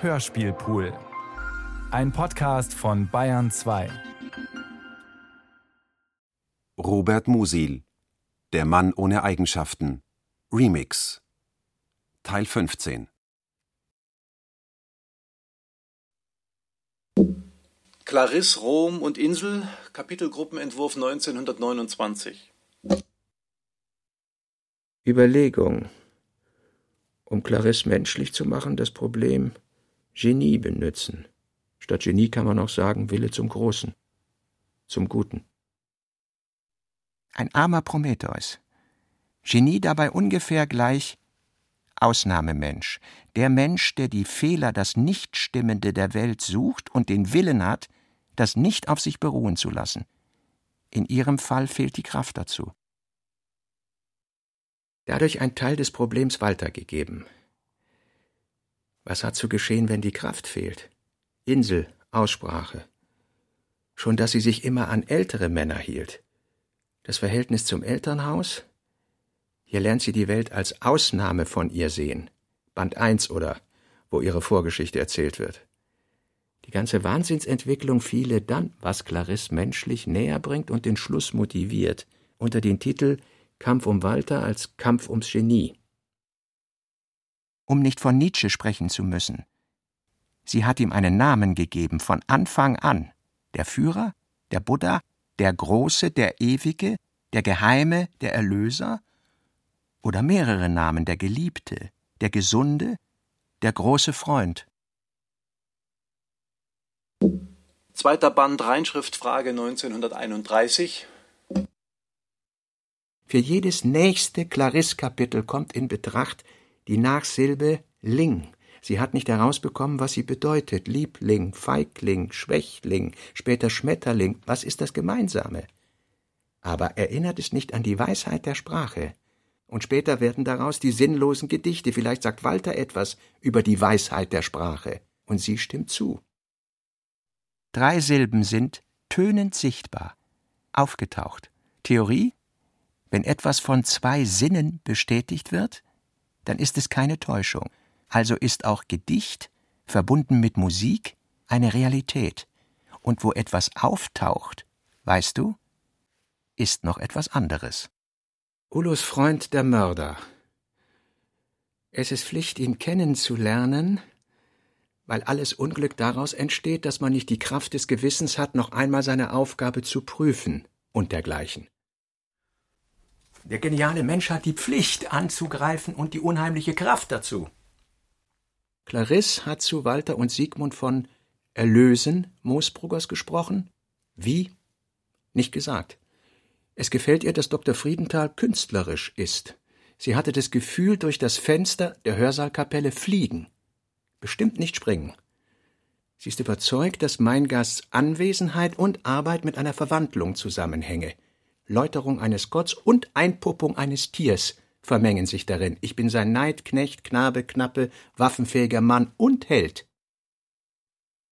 Hörspielpool. Ein Podcast von Bayern 2. Robert Musil Der Mann ohne Eigenschaften Remix Teil 15 Clarisse, Rom und Insel, Kapitelgruppenentwurf 1929. Überlegung. Um Clarisse menschlich zu machen, das Problem Genie benützen. Statt Genie kann man auch sagen Wille zum Großen, zum Guten. Ein armer Prometheus. Genie dabei ungefähr gleich Ausnahmemensch, der Mensch, der die Fehler, das Nichtstimmende der Welt sucht und den Willen hat, das nicht auf sich beruhen zu lassen. In ihrem Fall fehlt die Kraft dazu. Dadurch ein Teil des Problems Walter gegeben. Was hat zu geschehen, wenn die Kraft fehlt? Insel, Aussprache. Schon dass sie sich immer an ältere Männer hielt. Das Verhältnis zum Elternhaus? Hier lernt sie die Welt als Ausnahme von ihr sehen. Band 1 oder wo ihre Vorgeschichte erzählt wird. Die ganze Wahnsinnsentwicklung fiele dann, was Clarisse menschlich näher bringt und den Schluss motiviert, unter den Titel Kampf um Walter als Kampf ums Genie. Um nicht von Nietzsche sprechen zu müssen. Sie hat ihm einen Namen gegeben von Anfang an. Der Führer, der Buddha, der Große, der Ewige, der Geheime, der Erlöser? Oder mehrere Namen, der Geliebte, der Gesunde, der große Freund. Zweiter Band Reinschriftfrage 1931. Für jedes nächste Clarisse-Kapitel kommt in Betracht die Nachsilbe Ling. Sie hat nicht herausbekommen, was sie bedeutet. Liebling, Feigling, Schwächling, später Schmetterling. Was ist das Gemeinsame? Aber erinnert es nicht an die Weisheit der Sprache. Und später werden daraus die sinnlosen Gedichte. Vielleicht sagt Walter etwas über die Weisheit der Sprache. Und sie stimmt zu. Drei Silben sind tönend sichtbar, aufgetaucht. Theorie? Wenn etwas von zwei Sinnen bestätigt wird, dann ist es keine Täuschung. Also ist auch Gedicht, verbunden mit Musik, eine Realität. Und wo etwas auftaucht, weißt du, ist noch etwas anderes. Ulos Freund der Mörder. Es ist Pflicht, ihn kennenzulernen, weil alles Unglück daraus entsteht, dass man nicht die Kraft des Gewissens hat, noch einmal seine Aufgabe zu prüfen und dergleichen. Der geniale Mensch hat die Pflicht anzugreifen und die unheimliche Kraft dazu. Clarisse hat zu Walter und Siegmund von Erlösen Moosbruggers gesprochen. Wie? Nicht gesagt. Es gefällt ihr, dass Dr. Friedenthal künstlerisch ist. Sie hatte das Gefühl, durch das Fenster der Hörsaalkapelle fliegen bestimmt nicht springen. Sie ist überzeugt, dass mein Gasts Anwesenheit und Arbeit mit einer Verwandlung zusammenhänge. Läuterung eines Gotts und Einpuppung eines Tiers vermengen sich darin. Ich bin sein Neid, Knecht, Knabe, Knappe, waffenfähiger Mann und Held.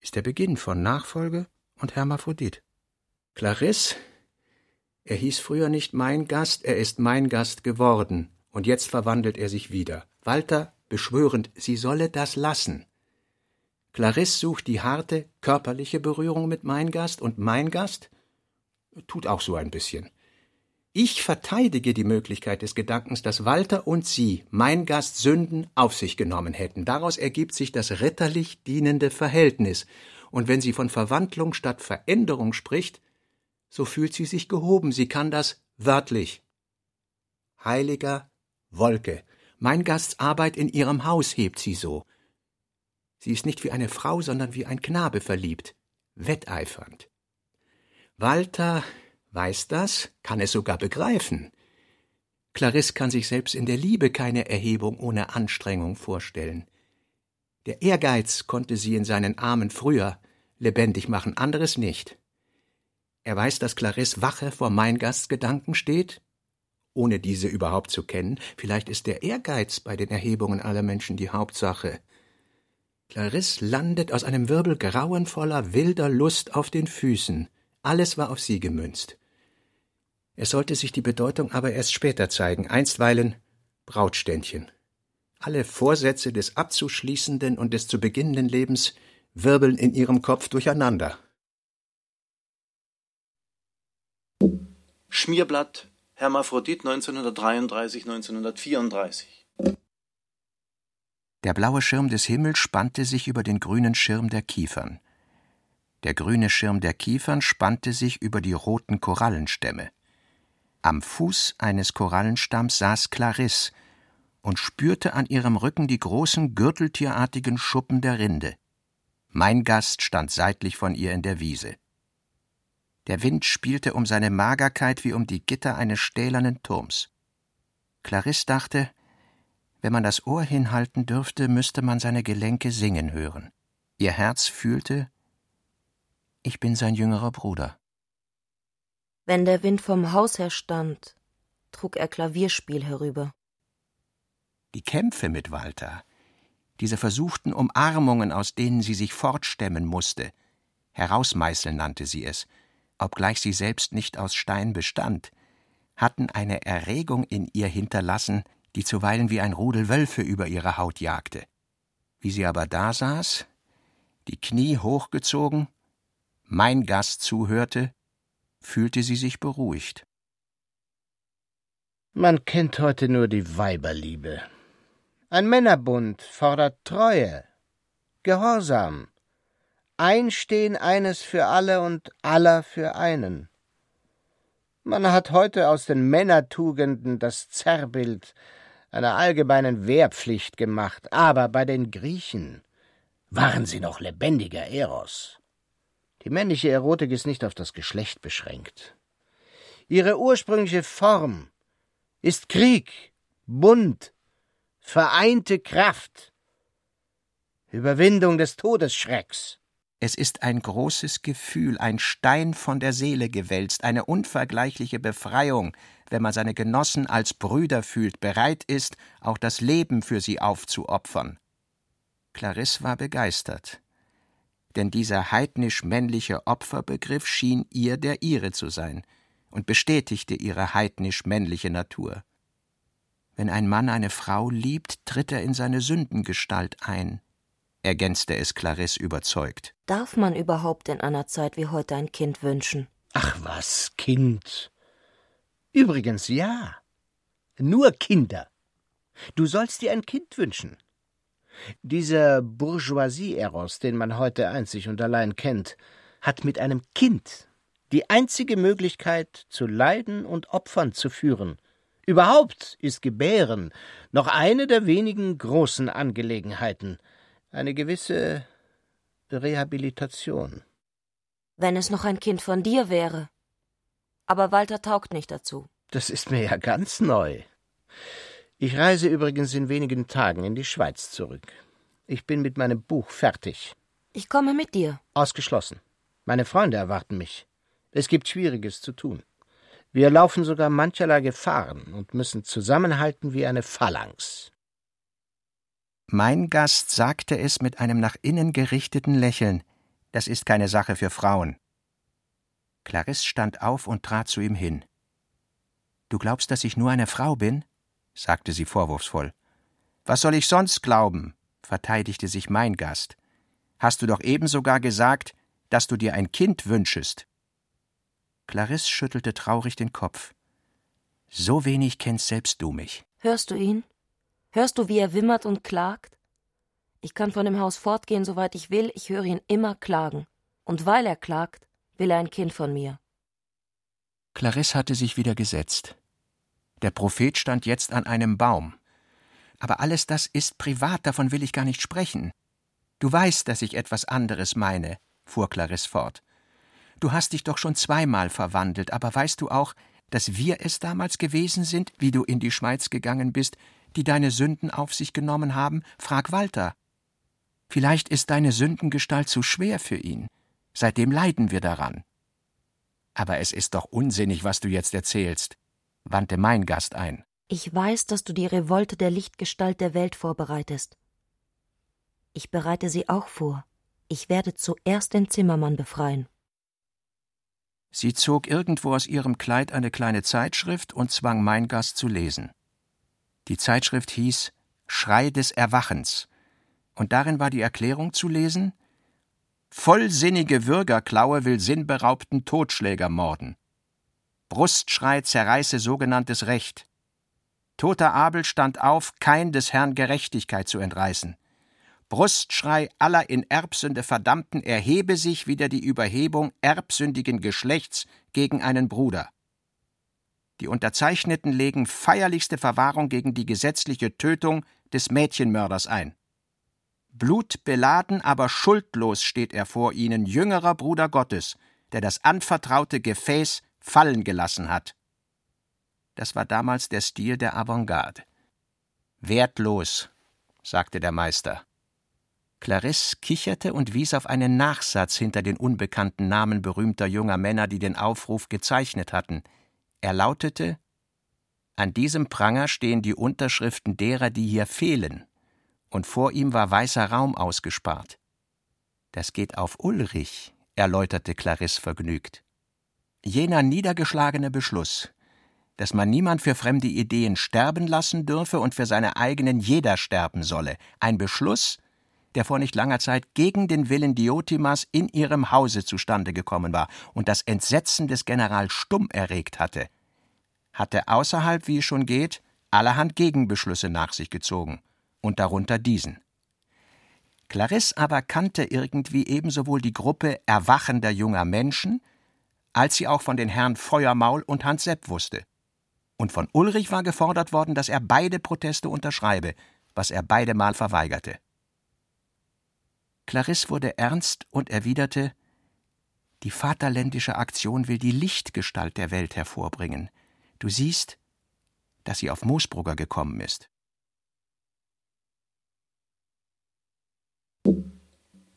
Ist der Beginn von Nachfolge und Hermaphrodit. Clarisse, er hieß früher nicht mein Gast, er ist mein Gast geworden, und jetzt verwandelt er sich wieder. Walter beschwörend, sie solle das lassen. Clarisse sucht die harte, körperliche Berührung mit mein Gast und mein Gast tut auch so ein bisschen. Ich verteidige die Möglichkeit des Gedankens, dass Walter und sie, mein Gast, Sünden auf sich genommen hätten. Daraus ergibt sich das ritterlich dienende Verhältnis. Und wenn sie von Verwandlung statt Veränderung spricht, so fühlt sie sich gehoben. Sie kann das wörtlich. Heiliger Wolke. Mein Gasts Arbeit in ihrem Haus hebt sie so. Sie ist nicht wie eine Frau, sondern wie ein Knabe verliebt, wetteifernd. Walter weiß das, kann es sogar begreifen. Clarisse kann sich selbst in der Liebe keine Erhebung ohne Anstrengung vorstellen. Der Ehrgeiz konnte sie in seinen Armen früher lebendig machen, anderes nicht. Er weiß, dass Clarisse wache vor mein Gastgedanken steht, ohne diese überhaupt zu kennen. Vielleicht ist der Ehrgeiz bei den Erhebungen aller Menschen die Hauptsache. Clarisse landet aus einem Wirbel grauenvoller, wilder Lust auf den Füßen. Alles war auf sie gemünzt. Es sollte sich die Bedeutung aber erst später zeigen, einstweilen Brautständchen. Alle Vorsätze des abzuschließenden und des zu beginnenden Lebens wirbeln in ihrem Kopf durcheinander. Schmierblatt, Hermaphrodit 1933-1934. Der blaue Schirm des Himmels spannte sich über den grünen Schirm der Kiefern. Der grüne Schirm der Kiefern spannte sich über die roten Korallenstämme. Am Fuß eines Korallenstamms saß Clarisse und spürte an ihrem Rücken die großen gürteltierartigen Schuppen der Rinde. Mein Gast stand seitlich von ihr in der Wiese. Der Wind spielte um seine Magerkeit wie um die Gitter eines stählernen Turms. Clarisse dachte, wenn man das Ohr hinhalten dürfte, müsste man seine Gelenke singen hören. Ihr Herz fühlte, ich bin sein jüngerer Bruder. Wenn der Wind vom Haus her stand, trug er Klavierspiel herüber. Die Kämpfe mit Walter, diese versuchten Umarmungen, aus denen sie sich fortstemmen musste, herausmeißeln nannte sie es, obgleich sie selbst nicht aus Stein bestand, hatten eine Erregung in ihr hinterlassen, die zuweilen wie ein Rudel Wölfe über ihre Haut jagte. Wie sie aber da saß, die Knie hochgezogen, mein Gast zuhörte, fühlte sie sich beruhigt. Man kennt heute nur die Weiberliebe. Ein Männerbund fordert Treue, Gehorsam, Einstehen eines für alle und aller für einen. Man hat heute aus den Männertugenden das Zerrbild einer allgemeinen Wehrpflicht gemacht, aber bei den Griechen waren sie noch lebendiger Eros. Die männliche Erotik ist nicht auf das Geschlecht beschränkt. Ihre ursprüngliche Form ist Krieg, Bund, vereinte Kraft, Überwindung des Todesschrecks. Es ist ein großes Gefühl, ein Stein von der Seele gewälzt, eine unvergleichliche Befreiung, wenn man seine Genossen als Brüder fühlt, bereit ist, auch das Leben für sie aufzuopfern. Clarisse war begeistert, denn dieser heidnisch männliche Opferbegriff schien ihr der ihre zu sein und bestätigte ihre heidnisch männliche Natur. Wenn ein Mann eine Frau liebt, tritt er in seine Sündengestalt ein, ergänzte es Clarisse überzeugt. Darf man überhaupt in einer Zeit wie heute ein Kind wünschen? Ach was, Kind. Übrigens ja. Nur Kinder. Du sollst dir ein Kind wünschen. Dieser Bourgeoisie-Eros, den man heute einzig und allein kennt, hat mit einem Kind die einzige Möglichkeit, zu leiden und Opfern zu führen. Überhaupt ist Gebären noch eine der wenigen großen Angelegenheiten, eine gewisse Rehabilitation. Wenn es noch ein Kind von dir wäre. Aber Walter taugt nicht dazu. Das ist mir ja ganz neu. Ich reise übrigens in wenigen Tagen in die Schweiz zurück. Ich bin mit meinem Buch fertig. Ich komme mit dir. Ausgeschlossen. Meine Freunde erwarten mich. Es gibt Schwieriges zu tun. Wir laufen sogar mancherlei Gefahren und müssen zusammenhalten wie eine Phalanx. Mein Gast sagte es mit einem nach innen gerichteten Lächeln. Das ist keine Sache für Frauen. Clarisse stand auf und trat zu ihm hin. Du glaubst, dass ich nur eine Frau bin? Sagte sie vorwurfsvoll. Was soll ich sonst glauben? verteidigte sich mein Gast. Hast du doch eben sogar gesagt, dass du dir ein Kind wünschest. Clarisse schüttelte traurig den Kopf. So wenig kennst selbst du mich. Hörst du ihn? Hörst du, wie er wimmert und klagt? Ich kann von dem Haus fortgehen, soweit ich will, ich höre ihn immer klagen. Und weil er klagt, will er ein Kind von mir. Clarisse hatte sich wieder gesetzt. Der Prophet stand jetzt an einem Baum. Aber alles das ist privat, davon will ich gar nicht sprechen. Du weißt, dass ich etwas anderes meine, fuhr Clarisse fort. Du hast dich doch schon zweimal verwandelt, aber weißt du auch, dass wir es damals gewesen sind, wie du in die Schweiz gegangen bist, die deine Sünden auf sich genommen haben? Frag Walter. Vielleicht ist deine Sündengestalt zu schwer für ihn. Seitdem leiden wir daran. Aber es ist doch unsinnig, was du jetzt erzählst, wandte mein Gast ein. Ich weiß, dass du die Revolte der Lichtgestalt der Welt vorbereitest. Ich bereite sie auch vor. Ich werde zuerst den Zimmermann befreien. Sie zog irgendwo aus ihrem Kleid eine kleine Zeitschrift und zwang mein Gast zu lesen. Die Zeitschrift hieß Schrei des Erwachens. Und darin war die Erklärung zu lesen Vollsinnige Würgerklaue will sinnberaubten Totschläger morden. Brustschrei zerreiße sogenanntes Recht. Toter Abel stand auf, kein des Herrn Gerechtigkeit zu entreißen. Brustschrei aller in Erbsünde Verdammten erhebe sich wieder die Überhebung erbsündigen Geschlechts gegen einen Bruder. Die Unterzeichneten legen feierlichste Verwahrung gegen die gesetzliche Tötung des Mädchenmörders ein. Blutbeladen, aber schuldlos steht er vor ihnen, jüngerer Bruder Gottes, der das anvertraute Gefäß fallen gelassen hat. Das war damals der Stil der Avantgarde. Wertlos, sagte der Meister. Clarisse kicherte und wies auf einen Nachsatz hinter den unbekannten Namen berühmter junger Männer, die den Aufruf gezeichnet hatten. Er lautete An diesem Pranger stehen die Unterschriften derer, die hier fehlen, und vor ihm war weißer Raum ausgespart. Das geht auf Ulrich, erläuterte Clarisse vergnügt. Jener niedergeschlagene Beschluss, dass man niemand für fremde Ideen sterben lassen dürfe und für seine eigenen jeder sterben solle, ein Beschluss, der vor nicht langer Zeit gegen den Willen Diotimas in ihrem Hause zustande gekommen war und das Entsetzen des General Stumm erregt hatte, hatte außerhalb, wie es schon geht, allerhand Gegenbeschlüsse nach sich gezogen, und darunter diesen. Clarisse aber kannte irgendwie ebensowohl die Gruppe erwachender junger Menschen, als sie auch von den Herren Feuermaul und Hans Sepp wusste. Und von Ulrich war gefordert worden, dass er beide Proteste unterschreibe, was er beide Mal verweigerte. Clarisse wurde ernst und erwiderte Die vaterländische Aktion will die Lichtgestalt der Welt hervorbringen. Du siehst, dass sie auf Moosbrugger gekommen ist.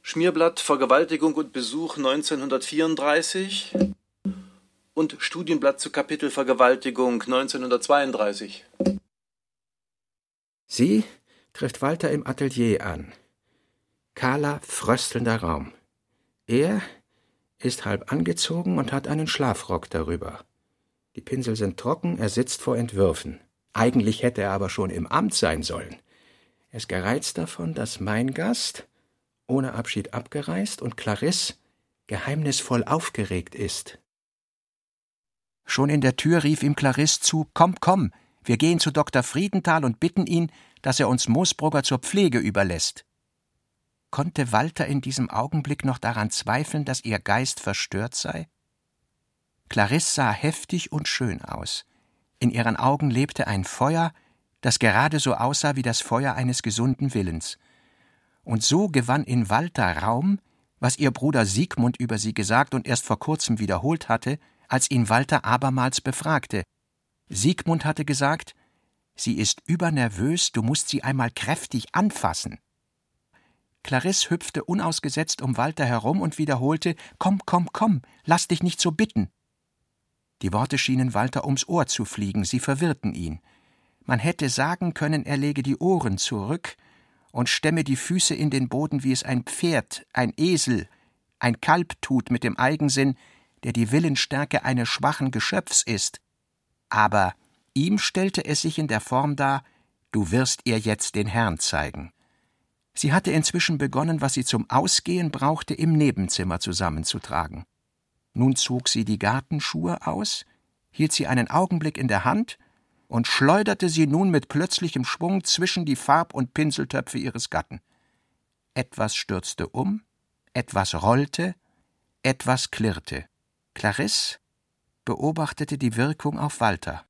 Schmierblatt Vergewaltigung und Besuch 1934 und Studienblatt zu Kapitel Vergewaltigung 1932. Sie trifft Walter im Atelier an. Kahler, fröstelnder Raum. Er ist halb angezogen und hat einen Schlafrock darüber. Die Pinsel sind trocken, er sitzt vor Entwürfen. Eigentlich hätte er aber schon im Amt sein sollen. Er ist gereizt davon, dass mein Gast ohne Abschied abgereist und Clarisse geheimnisvoll aufgeregt ist. Schon in der Tür rief ihm Clarisse zu: Komm, komm, wir gehen zu Dr. Friedenthal und bitten ihn, dass er uns Moosbrugger zur Pflege überlässt. Konnte Walter in diesem Augenblick noch daran zweifeln, dass ihr Geist verstört sei? Clarisse sah heftig und schön aus. In ihren Augen lebte ein Feuer, das gerade so aussah wie das Feuer eines gesunden Willens. Und so gewann in Walter Raum, was ihr Bruder Siegmund über sie gesagt und erst vor kurzem wiederholt hatte, als ihn Walter abermals befragte. Siegmund hatte gesagt, sie ist übernervös, du musst sie einmal kräftig anfassen. Clarisse hüpfte unausgesetzt um Walter herum und wiederholte Komm, komm, komm, lass dich nicht so bitten. Die Worte schienen Walter ums Ohr zu fliegen, sie verwirrten ihn. Man hätte sagen können, er lege die Ohren zurück und stemme die Füße in den Boden, wie es ein Pferd, ein Esel, ein Kalb tut mit dem Eigensinn, der die Willensstärke eines schwachen Geschöpfs ist. Aber ihm stellte es sich in der Form dar, du wirst ihr jetzt den Herrn zeigen. Sie hatte inzwischen begonnen, was sie zum Ausgehen brauchte, im Nebenzimmer zusammenzutragen. Nun zog sie die Gartenschuhe aus, hielt sie einen Augenblick in der Hand und schleuderte sie nun mit plötzlichem Schwung zwischen die Farb- und Pinseltöpfe ihres Gatten. Etwas stürzte um, etwas rollte, etwas klirrte. Clarisse beobachtete die Wirkung auf Walter.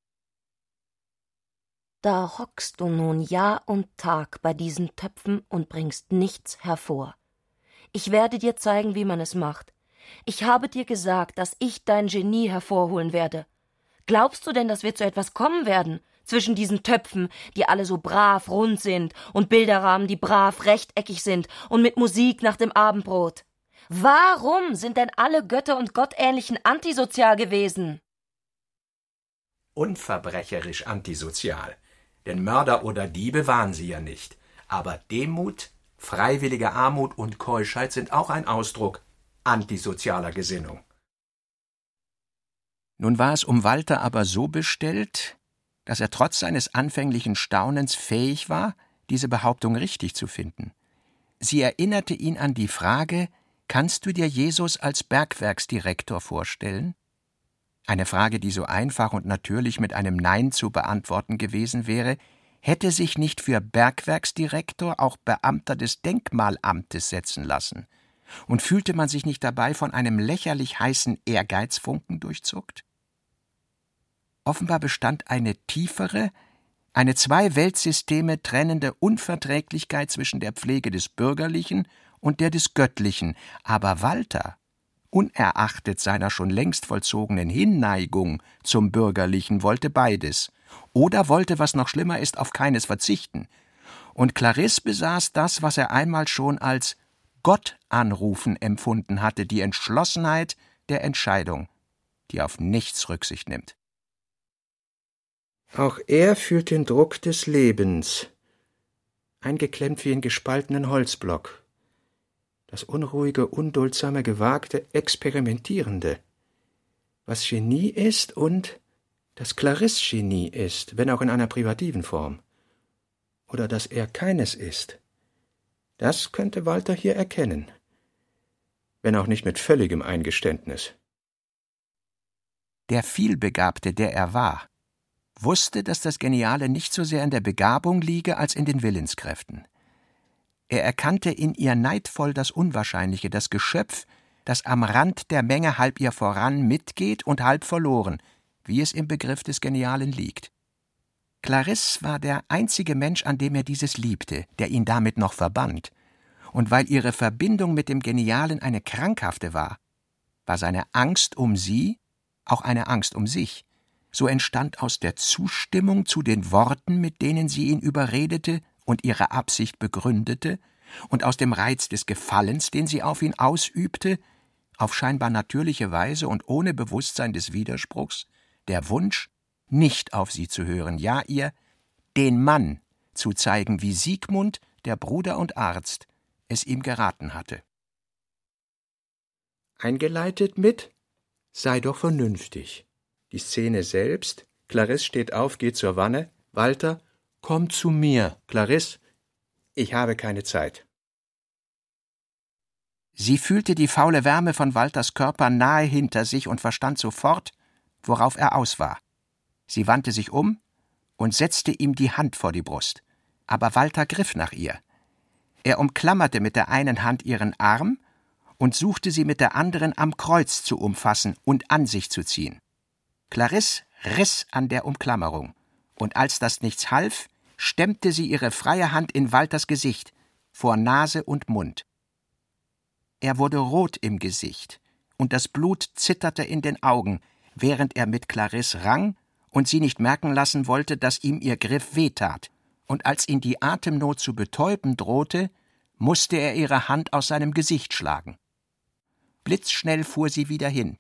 Da hockst du nun Jahr und Tag bei diesen Töpfen und bringst nichts hervor. Ich werde dir zeigen, wie man es macht. Ich habe dir gesagt, dass ich dein Genie hervorholen werde. Glaubst du denn, dass wir zu etwas kommen werden? Zwischen diesen Töpfen, die alle so brav rund sind, und Bilderrahmen, die brav rechteckig sind, und mit Musik nach dem Abendbrot. Warum sind denn alle Götter und Gottähnlichen antisozial gewesen? Unverbrecherisch antisozial. Denn Mörder oder Diebe waren sie ja nicht. Aber Demut, freiwillige Armut und Keuschheit sind auch ein Ausdruck antisozialer Gesinnung. Nun war es um Walter aber so bestellt, dass er trotz seines anfänglichen Staunens fähig war, diese Behauptung richtig zu finden. Sie erinnerte ihn an die Frage, kannst du dir Jesus als Bergwerksdirektor vorstellen? Eine Frage, die so einfach und natürlich mit einem Nein zu beantworten gewesen wäre, hätte sich nicht für Bergwerksdirektor auch Beamter des Denkmalamtes setzen lassen. Und fühlte man sich nicht dabei von einem lächerlich heißen Ehrgeizfunken durchzuckt? Offenbar bestand eine tiefere, eine zwei Weltsysteme trennende Unverträglichkeit zwischen der Pflege des Bürgerlichen und der des Göttlichen, aber Walter, unerachtet seiner schon längst vollzogenen Hinneigung zum Bürgerlichen, wollte beides, oder wollte, was noch schlimmer ist, auf keines verzichten. Und Clarisse besaß das, was er einmal schon als Gott anrufen empfunden hatte, die Entschlossenheit der Entscheidung, die auf nichts Rücksicht nimmt. Auch er fühlt den Druck des Lebens, eingeklemmt wie in gespaltenen Holzblock. Das unruhige, unduldsame, gewagte, experimentierende. Was Genie ist und das Clarisse Genie ist, wenn auch in einer privativen Form. Oder dass er keines ist. Das könnte Walter hier erkennen. Wenn auch nicht mit völligem Eingeständnis. Der Vielbegabte, der er war, wusste, dass das Geniale nicht so sehr in der Begabung liege als in den Willenskräften. Er erkannte in ihr neidvoll das Unwahrscheinliche, das Geschöpf, das am Rand der Menge halb ihr voran mitgeht und halb verloren, wie es im Begriff des Genialen liegt. Clarisse war der einzige Mensch, an dem er dieses liebte, der ihn damit noch verband. Und weil ihre Verbindung mit dem Genialen eine krankhafte war, war seine Angst um sie auch eine Angst um sich so entstand aus der Zustimmung zu den Worten, mit denen sie ihn überredete und ihre Absicht begründete, und aus dem Reiz des Gefallens, den sie auf ihn ausübte, auf scheinbar natürliche Weise und ohne Bewusstsein des Widerspruchs, der Wunsch, nicht auf sie zu hören, ja ihr den Mann zu zeigen, wie Siegmund, der Bruder und Arzt, es ihm geraten hatte. Eingeleitet mit Sei doch vernünftig. Die Szene selbst. Clarisse steht auf, geht zur Wanne. Walter, komm zu mir. Clarisse, ich habe keine Zeit. Sie fühlte die faule Wärme von Walters Körper nahe hinter sich und verstand sofort, worauf er aus war. Sie wandte sich um und setzte ihm die Hand vor die Brust. Aber Walter griff nach ihr. Er umklammerte mit der einen Hand ihren Arm und suchte sie mit der anderen am Kreuz zu umfassen und an sich zu ziehen. Clarisse riss an der Umklammerung, und als das nichts half, stemmte sie ihre freie Hand in Walters Gesicht, vor Nase und Mund. Er wurde rot im Gesicht, und das Blut zitterte in den Augen, während er mit Clarisse rang und sie nicht merken lassen wollte, dass ihm ihr Griff wehtat, und als ihn die Atemnot zu betäuben drohte, musste er ihre Hand aus seinem Gesicht schlagen. Blitzschnell fuhr sie wieder hin,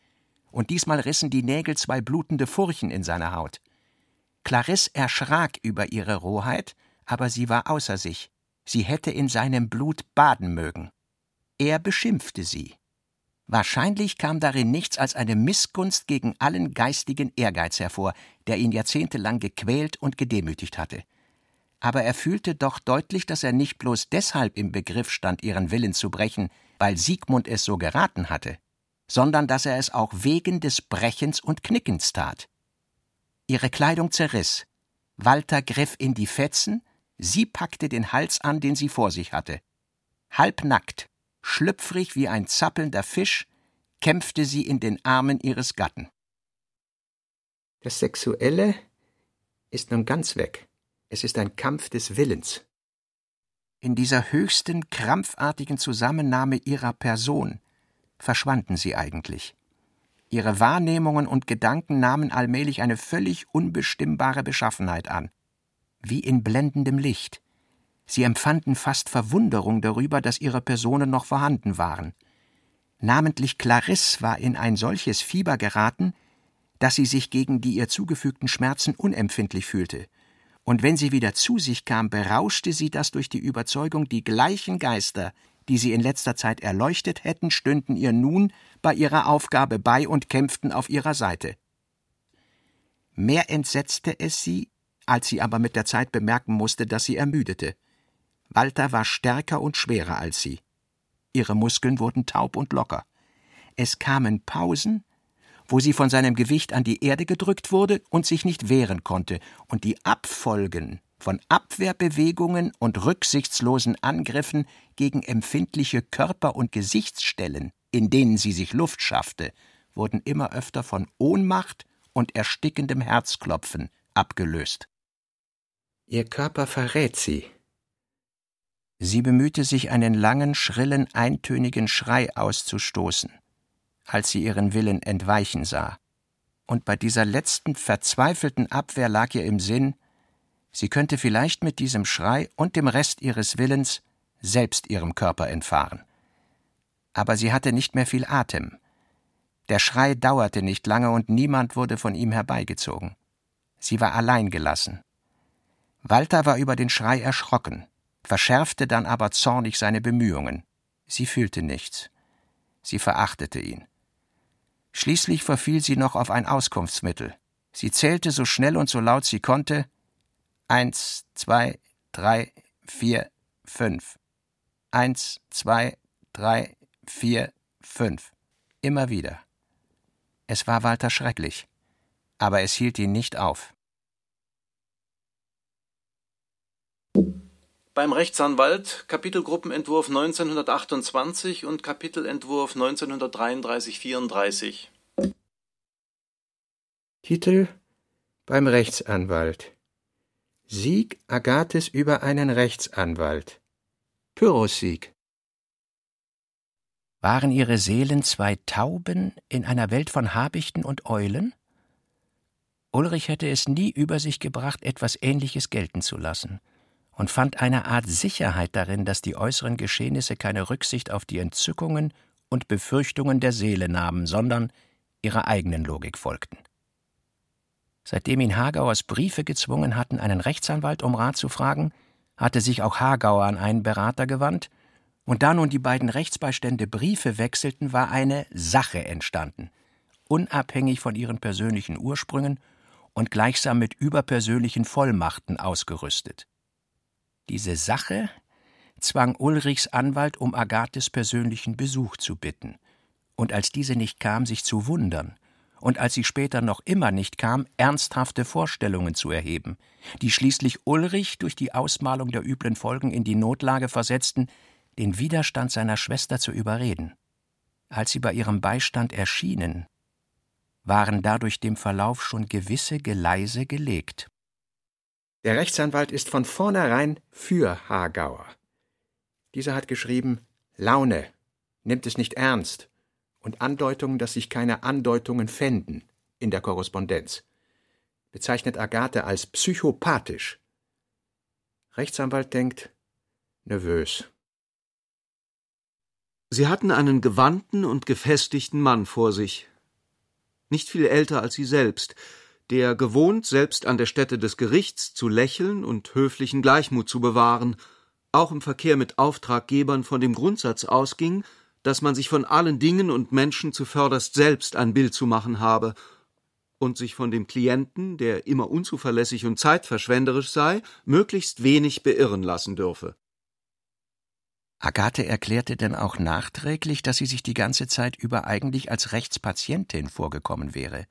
und diesmal rissen die Nägel zwei blutende Furchen in seine Haut. Clarisse erschrak über ihre Rohheit, aber sie war außer sich. Sie hätte in seinem Blut baden mögen. Er beschimpfte sie. Wahrscheinlich kam darin nichts als eine Missgunst gegen allen geistigen Ehrgeiz hervor, der ihn jahrzehntelang gequält und gedemütigt hatte. Aber er fühlte doch deutlich, dass er nicht bloß deshalb im Begriff stand, ihren Willen zu brechen, weil Siegmund es so geraten hatte sondern dass er es auch wegen des Brechens und Knickens tat. Ihre Kleidung zerriss. Walter griff in die Fetzen, sie packte den Hals an, den sie vor sich hatte. Halbnackt, schlüpfrig wie ein zappelnder Fisch, kämpfte sie in den Armen ihres Gatten. Das Sexuelle ist nun ganz weg. Es ist ein Kampf des Willens. In dieser höchsten, krampfartigen Zusammennahme ihrer Person, verschwanden sie eigentlich. Ihre Wahrnehmungen und Gedanken nahmen allmählich eine völlig unbestimmbare Beschaffenheit an, wie in blendendem Licht. Sie empfanden fast Verwunderung darüber, dass ihre Personen noch vorhanden waren. Namentlich Clarisse war in ein solches Fieber geraten, dass sie sich gegen die ihr zugefügten Schmerzen unempfindlich fühlte, und wenn sie wieder zu sich kam, berauschte sie das durch die Überzeugung, die gleichen Geister, die sie in letzter Zeit erleuchtet hätten, stünden ihr nun bei ihrer Aufgabe bei und kämpften auf ihrer Seite. Mehr entsetzte es sie, als sie aber mit der Zeit bemerken musste, dass sie ermüdete. Walter war stärker und schwerer als sie. Ihre Muskeln wurden taub und locker. Es kamen Pausen, wo sie von seinem Gewicht an die Erde gedrückt wurde und sich nicht wehren konnte, und die Abfolgen von Abwehrbewegungen und rücksichtslosen Angriffen gegen empfindliche Körper und Gesichtsstellen, in denen sie sich Luft schaffte, wurden immer öfter von Ohnmacht und erstickendem Herzklopfen abgelöst. Ihr Körper verrät sie. Sie bemühte sich, einen langen, schrillen, eintönigen Schrei auszustoßen, als sie ihren Willen entweichen sah. Und bei dieser letzten verzweifelten Abwehr lag ihr im Sinn, sie könnte vielleicht mit diesem Schrei und dem Rest ihres Willens selbst ihrem Körper entfahren. Aber sie hatte nicht mehr viel Atem. Der Schrei dauerte nicht lange und niemand wurde von ihm herbeigezogen. Sie war allein gelassen. Walter war über den Schrei erschrocken, verschärfte dann aber zornig seine Bemühungen. Sie fühlte nichts. Sie verachtete ihn. Schließlich verfiel sie noch auf ein Auskunftsmittel. Sie zählte so schnell und so laut sie konnte Eins, zwei, drei, vier, fünf. Eins, zwei, drei, vier, fünf. Immer wieder. Es war Walter schrecklich, aber es hielt ihn nicht auf. Beim Rechtsanwalt Kapitelgruppenentwurf 1928 und Kapitelentwurf 1933-34. Titel Beim Rechtsanwalt Sieg Agathes über einen Rechtsanwalt. Pyrrhus-Sieg. Waren ihre Seelen zwei Tauben in einer Welt von Habichten und Eulen? Ulrich hätte es nie über sich gebracht, etwas Ähnliches gelten zu lassen, und fand eine Art Sicherheit darin, dass die äußeren Geschehnisse keine Rücksicht auf die Entzückungen und Befürchtungen der Seele nahmen, sondern ihrer eigenen Logik folgten. Seitdem ihn Hagauers Briefe gezwungen hatten, einen Rechtsanwalt um Rat zu fragen, hatte sich auch Hagauer an einen Berater gewandt, und da nun die beiden Rechtsbeistände Briefe wechselten, war eine Sache entstanden, unabhängig von ihren persönlichen Ursprüngen und gleichsam mit überpersönlichen Vollmachten ausgerüstet. Diese Sache zwang Ulrichs Anwalt um Agathes persönlichen Besuch zu bitten, und als diese nicht kam, sich zu wundern, und als sie später noch immer nicht kam, ernsthafte Vorstellungen zu erheben, die schließlich Ulrich durch die Ausmalung der üblen Folgen in die Notlage versetzten, den Widerstand seiner Schwester zu überreden. Als sie bei ihrem Beistand erschienen, waren dadurch dem Verlauf schon gewisse Geleise gelegt. Der Rechtsanwalt ist von vornherein für Hagauer. Dieser hat geschrieben Laune, nimmt es nicht ernst, und Andeutungen, dass sich keine Andeutungen fänden in der Korrespondenz. Bezeichnet Agathe als psychopathisch. Rechtsanwalt denkt nervös. Sie hatten einen gewandten und gefestigten Mann vor sich, nicht viel älter als sie selbst, der gewohnt, selbst an der Stätte des Gerichts zu lächeln und höflichen Gleichmut zu bewahren, auch im Verkehr mit Auftraggebern von dem Grundsatz ausging, dass man sich von allen Dingen und Menschen zuvörderst selbst ein Bild zu machen habe und sich von dem Klienten, der immer unzuverlässig und zeitverschwenderisch sei, möglichst wenig beirren lassen dürfe. Agathe erklärte denn auch nachträglich, dass sie sich die ganze Zeit über eigentlich als Rechtspatientin vorgekommen wäre.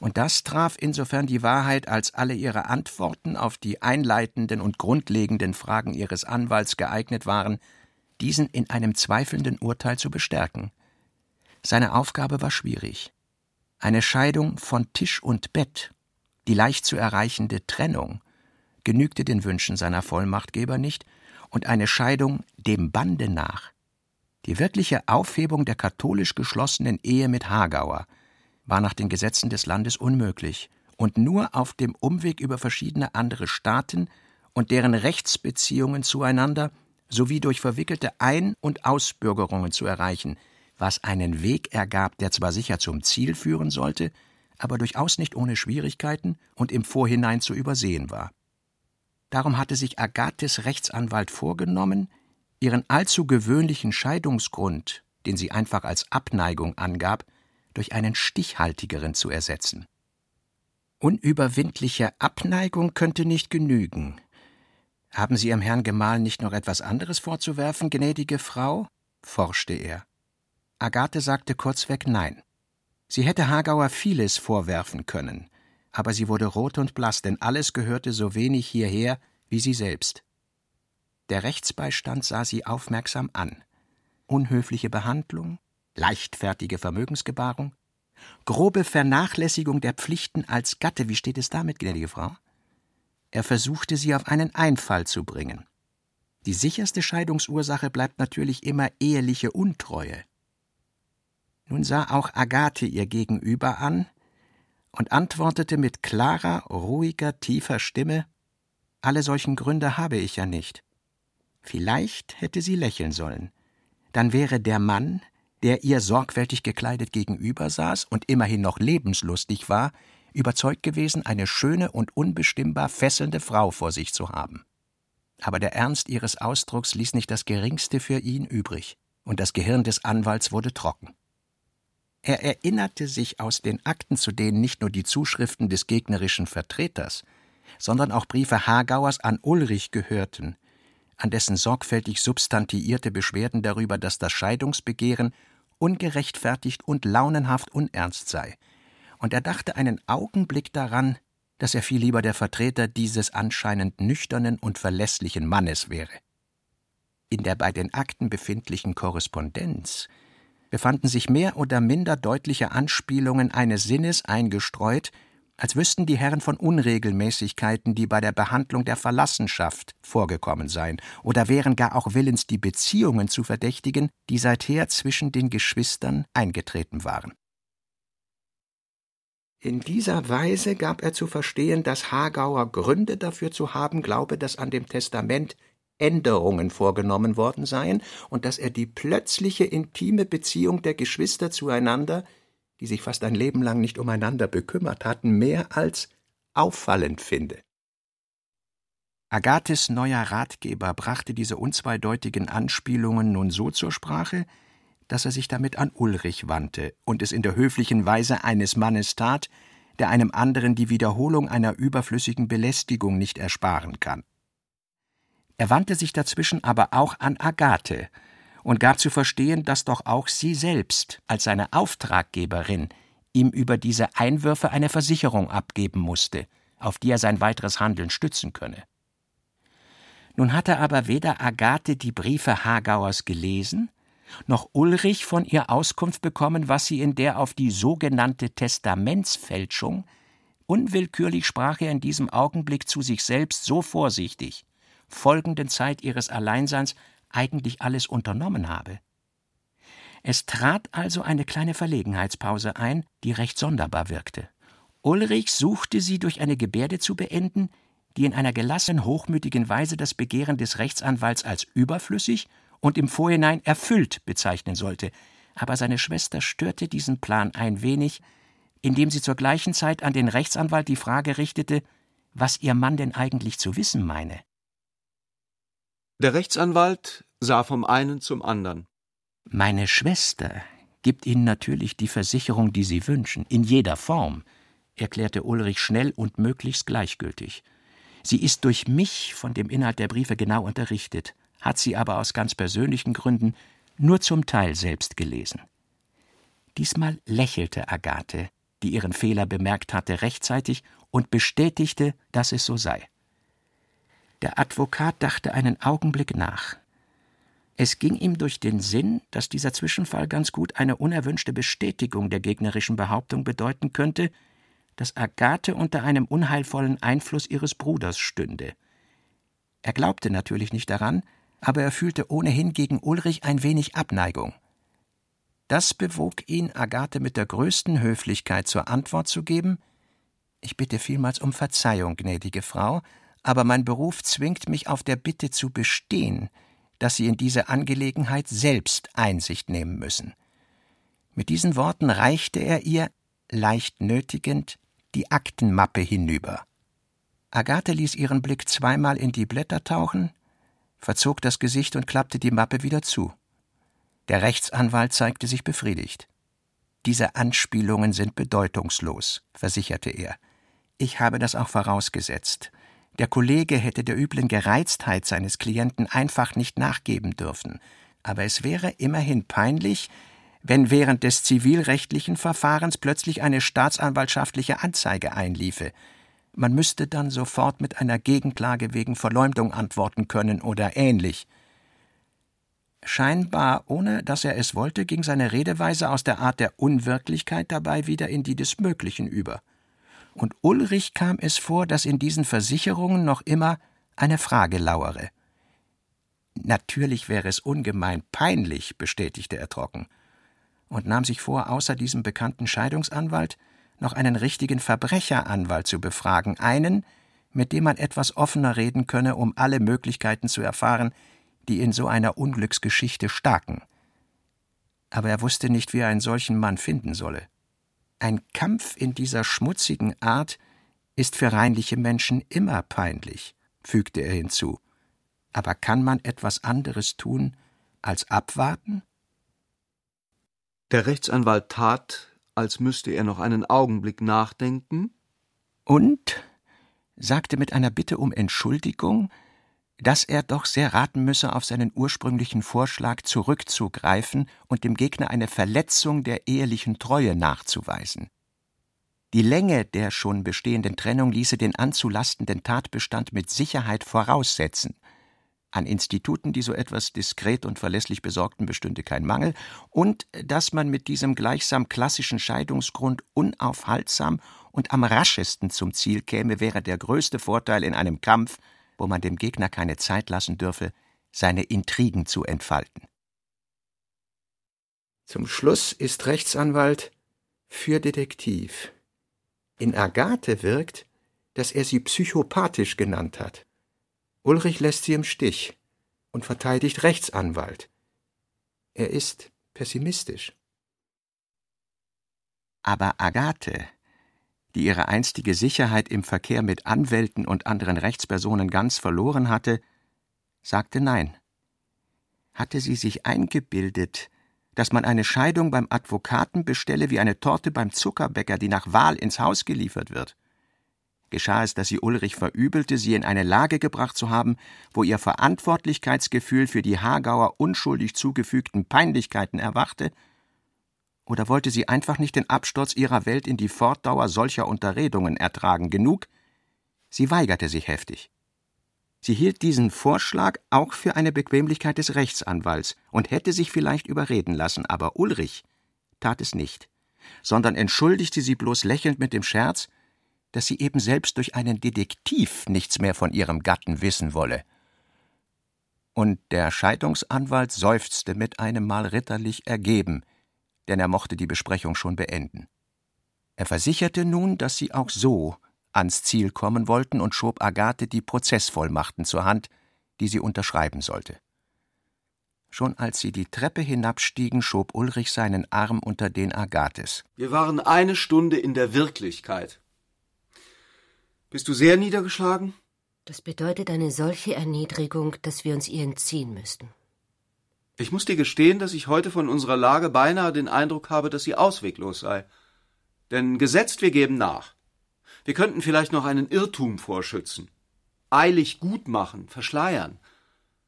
Und das traf insofern die Wahrheit, als alle ihre Antworten auf die einleitenden und grundlegenden Fragen ihres Anwalts geeignet waren, diesen in einem zweifelnden Urteil zu bestärken. Seine Aufgabe war schwierig. Eine Scheidung von Tisch und Bett, die leicht zu erreichende Trennung, genügte den Wünschen seiner Vollmachtgeber nicht, und eine Scheidung dem Bande nach. Die wirkliche Aufhebung der katholisch geschlossenen Ehe mit Hagauer war nach den Gesetzen des Landes unmöglich und nur auf dem Umweg über verschiedene andere Staaten und deren Rechtsbeziehungen zueinander sowie durch verwickelte Ein- und Ausbürgerungen zu erreichen, was einen Weg ergab, der zwar sicher zum Ziel führen sollte, aber durchaus nicht ohne Schwierigkeiten und im Vorhinein zu übersehen war. Darum hatte sich Agathes Rechtsanwalt vorgenommen, ihren allzu gewöhnlichen Scheidungsgrund, den sie einfach als Abneigung angab, durch einen stichhaltigeren zu ersetzen. Unüberwindliche Abneigung könnte nicht genügen, Haben Sie Ihrem Herrn Gemahl nicht noch etwas anderes vorzuwerfen, gnädige Frau? forschte er. Agathe sagte kurzweg Nein. Sie hätte Hagauer vieles vorwerfen können, aber sie wurde rot und blass, denn alles gehörte so wenig hierher wie sie selbst. Der Rechtsbeistand sah sie aufmerksam an. Unhöfliche Behandlung, leichtfertige Vermögensgebarung, grobe Vernachlässigung der Pflichten als Gatte, wie steht es damit, gnädige Frau? Er versuchte sie auf einen Einfall zu bringen. Die sicherste Scheidungsursache bleibt natürlich immer eheliche Untreue. Nun sah auch Agathe ihr Gegenüber an und antwortete mit klarer, ruhiger, tiefer Stimme Alle solchen Gründe habe ich ja nicht. Vielleicht hätte sie lächeln sollen. Dann wäre der Mann, der ihr sorgfältig gekleidet gegenüber saß und immerhin noch lebenslustig war, überzeugt gewesen, eine schöne und unbestimmbar fesselnde Frau vor sich zu haben. Aber der Ernst ihres Ausdrucks ließ nicht das geringste für ihn übrig, und das Gehirn des Anwalts wurde trocken. Er erinnerte sich aus den Akten, zu denen nicht nur die Zuschriften des gegnerischen Vertreters, sondern auch Briefe Hagauers an Ulrich gehörten, an dessen sorgfältig substantiierte Beschwerden darüber, dass das Scheidungsbegehren ungerechtfertigt und launenhaft unernst sei, und er dachte einen Augenblick daran, dass er viel lieber der Vertreter dieses anscheinend nüchternen und verlässlichen Mannes wäre. In der bei den Akten befindlichen Korrespondenz befanden sich mehr oder minder deutliche Anspielungen eines Sinnes eingestreut, als wüssten die Herren von Unregelmäßigkeiten, die bei der Behandlung der Verlassenschaft vorgekommen seien, oder wären gar auch willens, die Beziehungen zu verdächtigen, die seither zwischen den Geschwistern eingetreten waren. In dieser Weise gab er zu verstehen, dass Hagauer Gründe dafür zu haben glaube, dass an dem Testament Änderungen vorgenommen worden seien und dass er die plötzliche intime Beziehung der Geschwister zueinander, die sich fast ein Leben lang nicht umeinander bekümmert hatten, mehr als auffallend finde. Agathes neuer Ratgeber brachte diese unzweideutigen Anspielungen nun so zur Sprache, dass er sich damit an Ulrich wandte und es in der höflichen Weise eines Mannes tat, der einem anderen die Wiederholung einer überflüssigen Belästigung nicht ersparen kann. Er wandte sich dazwischen aber auch an Agathe und gab zu verstehen, dass doch auch sie selbst als seine Auftraggeberin ihm über diese Einwürfe eine Versicherung abgeben musste, auf die er sein weiteres Handeln stützen könne. Nun hatte aber weder Agathe die Briefe Hagauers gelesen, noch Ulrich von ihr Auskunft bekommen, was sie in der auf die sogenannte Testamentsfälschung unwillkürlich sprach er in diesem Augenblick zu sich selbst so vorsichtig, folgenden Zeit ihres Alleinseins eigentlich alles unternommen habe. Es trat also eine kleine Verlegenheitspause ein, die recht sonderbar wirkte. Ulrich suchte sie durch eine Gebärde zu beenden, die in einer gelassen hochmütigen Weise das Begehren des Rechtsanwalts als überflüssig und im Vorhinein erfüllt bezeichnen sollte, aber seine Schwester störte diesen Plan ein wenig, indem sie zur gleichen Zeit an den Rechtsanwalt die Frage richtete, was ihr Mann denn eigentlich zu wissen meine. Der Rechtsanwalt sah vom einen zum anderen. Meine Schwester gibt Ihnen natürlich die Versicherung, die Sie wünschen, in jeder Form, erklärte Ulrich schnell und möglichst gleichgültig. Sie ist durch mich von dem Inhalt der Briefe genau unterrichtet, hat sie aber aus ganz persönlichen Gründen nur zum Teil selbst gelesen. Diesmal lächelte Agathe, die ihren Fehler bemerkt hatte, rechtzeitig und bestätigte, dass es so sei. Der Advokat dachte einen Augenblick nach. Es ging ihm durch den Sinn, dass dieser Zwischenfall ganz gut eine unerwünschte Bestätigung der gegnerischen Behauptung bedeuten könnte, dass Agathe unter einem unheilvollen Einfluss ihres Bruders stünde. Er glaubte natürlich nicht daran, aber er fühlte ohnehin gegen Ulrich ein wenig Abneigung. Das bewog ihn, Agathe mit der größten Höflichkeit zur Antwort zu geben Ich bitte vielmals um Verzeihung, gnädige Frau, aber mein Beruf zwingt mich auf der Bitte zu bestehen, dass Sie in diese Angelegenheit selbst Einsicht nehmen müssen. Mit diesen Worten reichte er ihr, leicht nötigend, die Aktenmappe hinüber. Agathe ließ ihren Blick zweimal in die Blätter tauchen, verzog das Gesicht und klappte die Mappe wieder zu. Der Rechtsanwalt zeigte sich befriedigt. Diese Anspielungen sind bedeutungslos, versicherte er. Ich habe das auch vorausgesetzt. Der Kollege hätte der üblen Gereiztheit seines Klienten einfach nicht nachgeben dürfen. Aber es wäre immerhin peinlich, wenn während des zivilrechtlichen Verfahrens plötzlich eine staatsanwaltschaftliche Anzeige einliefe. Man müsste dann sofort mit einer Gegenklage wegen Verleumdung antworten können oder ähnlich. Scheinbar ohne dass er es wollte, ging seine Redeweise aus der Art der Unwirklichkeit dabei wieder in die des Möglichen über. Und Ulrich kam es vor, dass in diesen Versicherungen noch immer eine Frage lauere. Natürlich wäre es ungemein peinlich, bestätigte er trocken, und nahm sich vor, außer diesem bekannten Scheidungsanwalt noch einen richtigen Verbrecheranwalt zu befragen, einen, mit dem man etwas offener reden könne, um alle Möglichkeiten zu erfahren, die in so einer Unglücksgeschichte staken. Aber er wusste nicht, wie er einen solchen Mann finden solle. Ein Kampf in dieser schmutzigen Art ist für reinliche Menschen immer peinlich, fügte er hinzu. Aber kann man etwas anderes tun als abwarten? Der Rechtsanwalt tat, als müsste er noch einen Augenblick nachdenken, und sagte mit einer Bitte um Entschuldigung, dass er doch sehr raten müsse, auf seinen ursprünglichen Vorschlag zurückzugreifen und dem Gegner eine Verletzung der ehelichen Treue nachzuweisen. Die Länge der schon bestehenden Trennung ließe den anzulastenden Tatbestand mit Sicherheit voraussetzen. An Instituten, die so etwas diskret und verlässlich besorgten, bestünde kein Mangel, und dass man mit diesem gleichsam klassischen Scheidungsgrund unaufhaltsam und am raschesten zum Ziel käme, wäre der größte Vorteil in einem Kampf, wo man dem Gegner keine Zeit lassen dürfe, seine Intrigen zu entfalten. Zum Schluss ist Rechtsanwalt für Detektiv. In Agathe wirkt, dass er sie psychopathisch genannt hat. Ulrich lässt sie im Stich und verteidigt Rechtsanwalt. Er ist pessimistisch. Aber Agathe die ihre einstige Sicherheit im Verkehr mit Anwälten und anderen Rechtspersonen ganz verloren hatte, sagte Nein. Hatte sie sich eingebildet, dass man eine Scheidung beim Advokaten bestelle wie eine Torte beim Zuckerbäcker, die nach Wahl ins Haus geliefert wird? Geschah es, dass sie Ulrich verübelte, sie in eine Lage gebracht zu haben, wo ihr Verantwortlichkeitsgefühl für die Hagauer unschuldig zugefügten Peinlichkeiten erwachte oder wollte sie einfach nicht den Absturz ihrer Welt in die Fortdauer solcher Unterredungen ertragen genug? Sie weigerte sich heftig. Sie hielt diesen Vorschlag auch für eine Bequemlichkeit des Rechtsanwalts und hätte sich vielleicht überreden lassen, aber Ulrich tat es nicht, sondern entschuldigte sie bloß lächelnd mit dem Scherz, dass sie eben selbst durch einen Detektiv nichts mehr von ihrem Gatten wissen wolle. Und der Scheidungsanwalt seufzte mit einem Mal ritterlich ergeben, denn er mochte die Besprechung schon beenden. Er versicherte nun, dass sie auch so ans Ziel kommen wollten und schob Agathe die Prozessvollmachten zur Hand, die sie unterschreiben sollte. Schon als sie die Treppe hinabstiegen, schob Ulrich seinen Arm unter den Agathes. Wir waren eine Stunde in der Wirklichkeit. Bist du sehr niedergeschlagen? Das bedeutet eine solche Erniedrigung, dass wir uns ihr entziehen müssten. Ich muss dir gestehen, dass ich heute von unserer Lage beinahe den Eindruck habe, dass sie ausweglos sei. Denn gesetzt, wir geben nach. Wir könnten vielleicht noch einen Irrtum vorschützen. Eilig gut machen, verschleiern.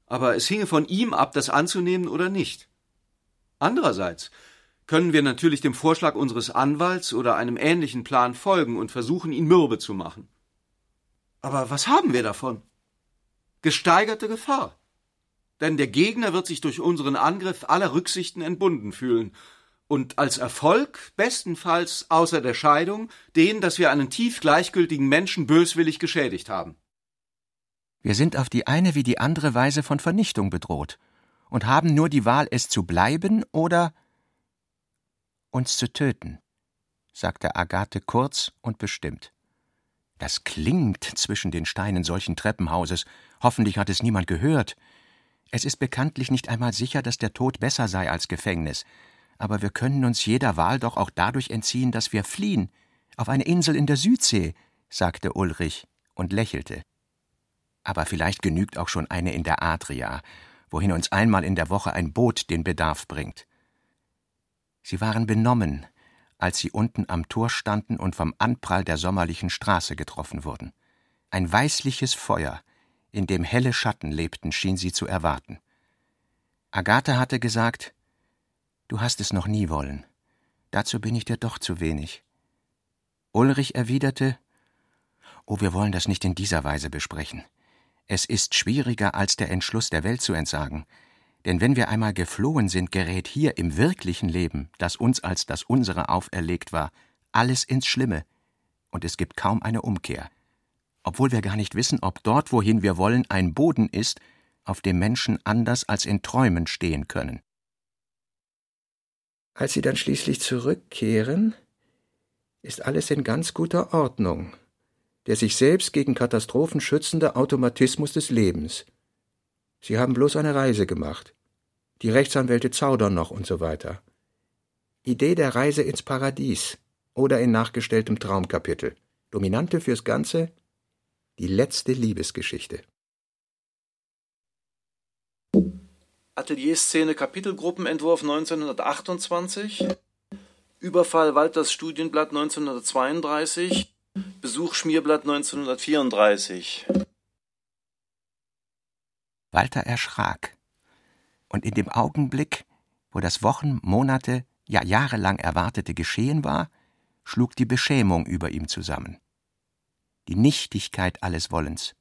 Aber es hinge von ihm ab, das anzunehmen oder nicht. Andererseits können wir natürlich dem Vorschlag unseres Anwalts oder einem ähnlichen Plan folgen und versuchen, ihn mürbe zu machen. Aber was haben wir davon? Gesteigerte Gefahr denn der Gegner wird sich durch unseren Angriff aller Rücksichten entbunden fühlen und als Erfolg bestenfalls außer der Scheidung den, dass wir einen tief gleichgültigen Menschen böswillig geschädigt haben. Wir sind auf die eine wie die andere Weise von Vernichtung bedroht und haben nur die Wahl, es zu bleiben oder uns zu töten, sagte Agathe kurz und bestimmt. Das klingt zwischen den Steinen solchen Treppenhauses. Hoffentlich hat es niemand gehört. Es ist bekanntlich nicht einmal sicher, dass der Tod besser sei als Gefängnis, aber wir können uns jeder Wahl doch auch dadurch entziehen, dass wir fliehen, auf eine Insel in der Südsee, sagte Ulrich und lächelte. Aber vielleicht genügt auch schon eine in der Adria, wohin uns einmal in der Woche ein Boot den Bedarf bringt. Sie waren benommen, als sie unten am Tor standen und vom Anprall der sommerlichen Straße getroffen wurden. Ein weißliches Feuer, in dem helle Schatten lebten, schien sie zu erwarten. Agathe hatte gesagt, Du hast es noch nie wollen. Dazu bin ich dir doch zu wenig. Ulrich erwiderte, Oh, wir wollen das nicht in dieser Weise besprechen. Es ist schwieriger, als der Entschluss der Welt zu entsagen. Denn wenn wir einmal geflohen sind, gerät hier im wirklichen Leben, das uns als das unsere auferlegt war, alles ins Schlimme, und es gibt kaum eine Umkehr. Obwohl wir gar nicht wissen, ob dort, wohin wir wollen, ein Boden ist, auf dem Menschen anders als in Träumen stehen können. Als sie dann schließlich zurückkehren, ist alles in ganz guter Ordnung, der sich selbst gegen Katastrophen schützende Automatismus des Lebens. Sie haben bloß eine Reise gemacht. Die Rechtsanwälte zaudern noch und so weiter. Idee der Reise ins Paradies oder in nachgestelltem Traumkapitel. Dominante fürs Ganze die letzte Liebesgeschichte. Atelierszene Kapitelgruppenentwurf 1928 Überfall Walters Studienblatt 1932 Besuch Schmierblatt 1934 Walter erschrak. Und in dem Augenblick, wo das Wochen, Monate, ja jahrelang erwartete Geschehen war, schlug die Beschämung über ihm zusammen. Die Nichtigkeit alles Wollens,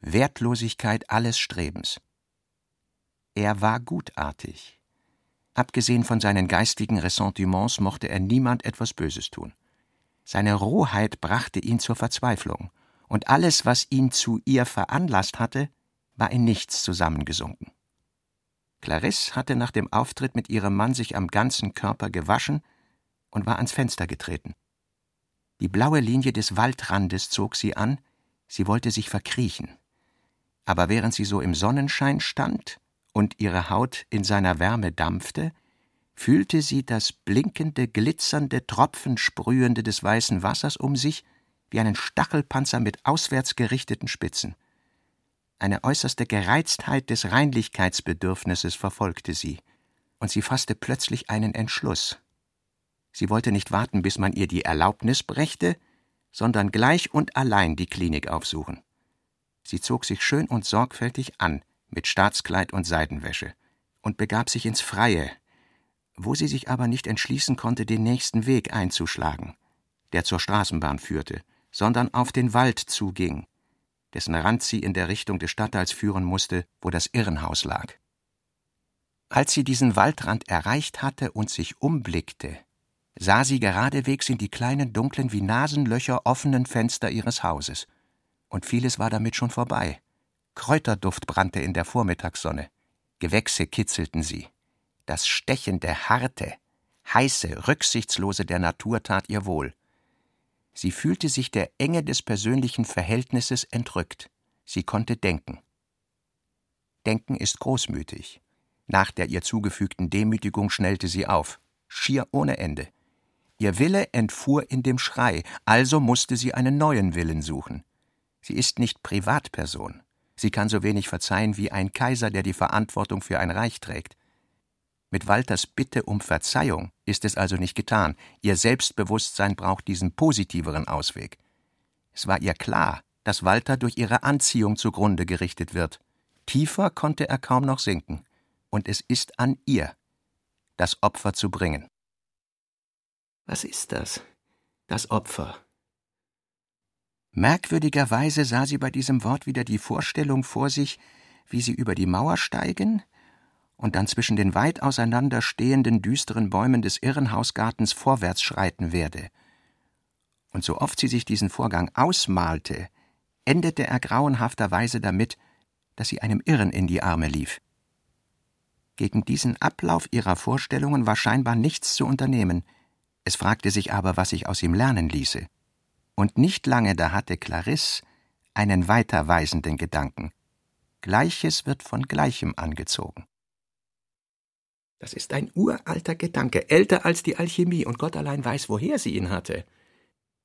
Wertlosigkeit alles Strebens. Er war gutartig. Abgesehen von seinen geistigen Ressentiments mochte er niemand etwas Böses tun. Seine Rohheit brachte ihn zur Verzweiflung, und alles, was ihn zu ihr veranlasst hatte, war in nichts zusammengesunken. Clarisse hatte nach dem Auftritt mit ihrem Mann sich am ganzen Körper gewaschen und war ans Fenster getreten. Die blaue Linie des Waldrandes zog sie an, sie wollte sich verkriechen. Aber während sie so im Sonnenschein stand und ihre Haut in seiner Wärme dampfte, fühlte sie das blinkende, glitzernde, tropfensprühende des weißen Wassers um sich wie einen Stachelpanzer mit auswärts gerichteten Spitzen. Eine äußerste Gereiztheit des Reinlichkeitsbedürfnisses verfolgte sie, und sie fasste plötzlich einen Entschluss. Sie wollte nicht warten, bis man ihr die Erlaubnis brächte, sondern gleich und allein die Klinik aufsuchen. Sie zog sich schön und sorgfältig an, mit Staatskleid und Seidenwäsche, und begab sich ins Freie, wo sie sich aber nicht entschließen konnte, den nächsten Weg einzuschlagen, der zur Straßenbahn führte, sondern auf den Wald zuging, dessen Rand sie in der Richtung des Stadtteils führen musste, wo das Irrenhaus lag. Als sie diesen Waldrand erreicht hatte und sich umblickte, sah sie geradewegs in die kleinen, dunklen, wie Nasenlöcher offenen Fenster ihres Hauses. Und vieles war damit schon vorbei. Kräuterduft brannte in der Vormittagssonne. Gewächse kitzelten sie. Das stechende, harte, heiße, rücksichtslose der Natur tat ihr wohl. Sie fühlte sich der Enge des persönlichen Verhältnisses entrückt. Sie konnte denken. Denken ist großmütig. Nach der ihr zugefügten Demütigung schnellte sie auf, schier ohne Ende. Ihr Wille entfuhr in dem Schrei, also musste sie einen neuen Willen suchen. Sie ist nicht Privatperson. Sie kann so wenig verzeihen wie ein Kaiser, der die Verantwortung für ein Reich trägt. Mit Walters Bitte um Verzeihung ist es also nicht getan. Ihr Selbstbewusstsein braucht diesen positiveren Ausweg. Es war ihr klar, dass Walter durch ihre Anziehung zugrunde gerichtet wird. Tiefer konnte er kaum noch sinken. Und es ist an ihr, das Opfer zu bringen. Was ist das? Das Opfer. Merkwürdigerweise sah sie bei diesem Wort wieder die Vorstellung vor sich, wie sie über die Mauer steigen und dann zwischen den weit auseinander stehenden düsteren Bäumen des Irrenhausgartens vorwärts schreiten werde. Und so oft sie sich diesen Vorgang ausmalte, endete er grauenhafterweise damit, dass sie einem Irren in die Arme lief. Gegen diesen Ablauf ihrer Vorstellungen war scheinbar nichts zu unternehmen – es fragte sich aber, was sich aus ihm lernen ließe. Und nicht lange da hatte Clarisse einen weiterweisenden Gedanken. Gleiches wird von Gleichem angezogen. Das ist ein uralter Gedanke, älter als die Alchemie, und Gott allein weiß, woher sie ihn hatte.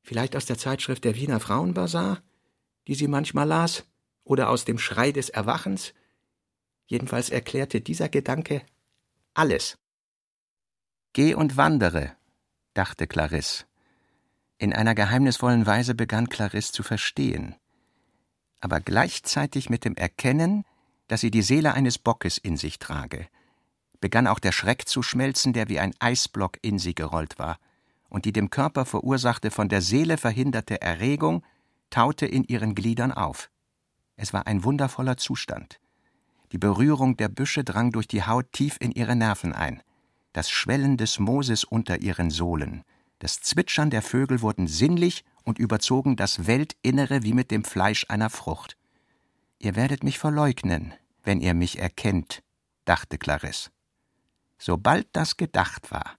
Vielleicht aus der Zeitschrift der Wiener Frauenbazar, die sie manchmal las, oder aus dem Schrei des Erwachens. Jedenfalls erklärte dieser Gedanke alles. Geh und wandere, dachte Clarisse. In einer geheimnisvollen Weise begann Clarisse zu verstehen. aber gleichzeitig mit dem Erkennen, dass sie die Seele eines Bockes in sich trage, begann auch der Schreck zu schmelzen, der wie ein Eisblock in sie gerollt war, und die dem Körper verursachte von der Seele verhinderte Erregung taute in ihren Gliedern auf. Es war ein wundervoller Zustand. Die Berührung der Büsche drang durch die Haut tief in ihre Nerven ein, das Schwellen des Mooses unter ihren Sohlen, das Zwitschern der Vögel wurden sinnlich und überzogen das Weltinnere wie mit dem Fleisch einer Frucht. Ihr werdet mich verleugnen, wenn ihr mich erkennt, dachte Clarisse. Sobald das gedacht war,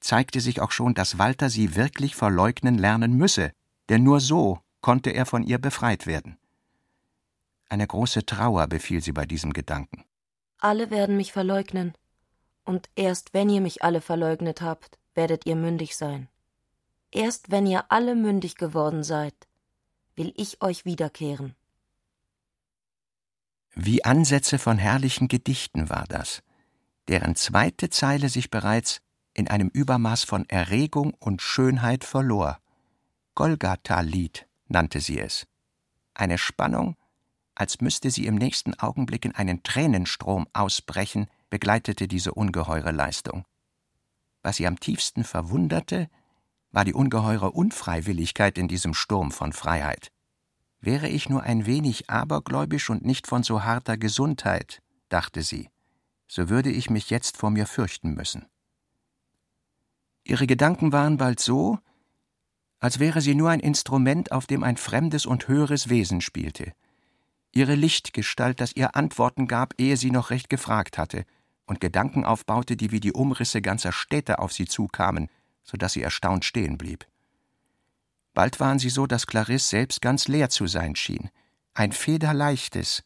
zeigte sich auch schon, dass Walter sie wirklich verleugnen lernen müsse, denn nur so konnte er von ihr befreit werden. Eine große Trauer befiel sie bei diesem Gedanken. Alle werden mich verleugnen, und erst wenn ihr mich alle verleugnet habt, werdet ihr mündig sein. Erst wenn ihr alle mündig geworden seid, will ich euch wiederkehren. Wie Ansätze von herrlichen Gedichten war das, deren zweite Zeile sich bereits in einem Übermaß von Erregung und Schönheit verlor. Golgatha-Lied nannte sie es. Eine Spannung, als müsste sie im nächsten Augenblick in einen Tränenstrom ausbrechen, begleitete diese ungeheure Leistung. Was sie am tiefsten verwunderte, war die ungeheure Unfreiwilligkeit in diesem Sturm von Freiheit. Wäre ich nur ein wenig abergläubisch und nicht von so harter Gesundheit, dachte sie, so würde ich mich jetzt vor mir fürchten müssen. Ihre Gedanken waren bald so, als wäre sie nur ein Instrument, auf dem ein fremdes und höheres Wesen spielte. Ihre Lichtgestalt, das ihr Antworten gab, ehe sie noch recht gefragt hatte, und Gedanken aufbaute, die wie die Umrisse ganzer Städte auf sie zukamen, so dass sie erstaunt stehen blieb. Bald waren sie so, dass Clarisse selbst ganz leer zu sein schien, ein federleichtes,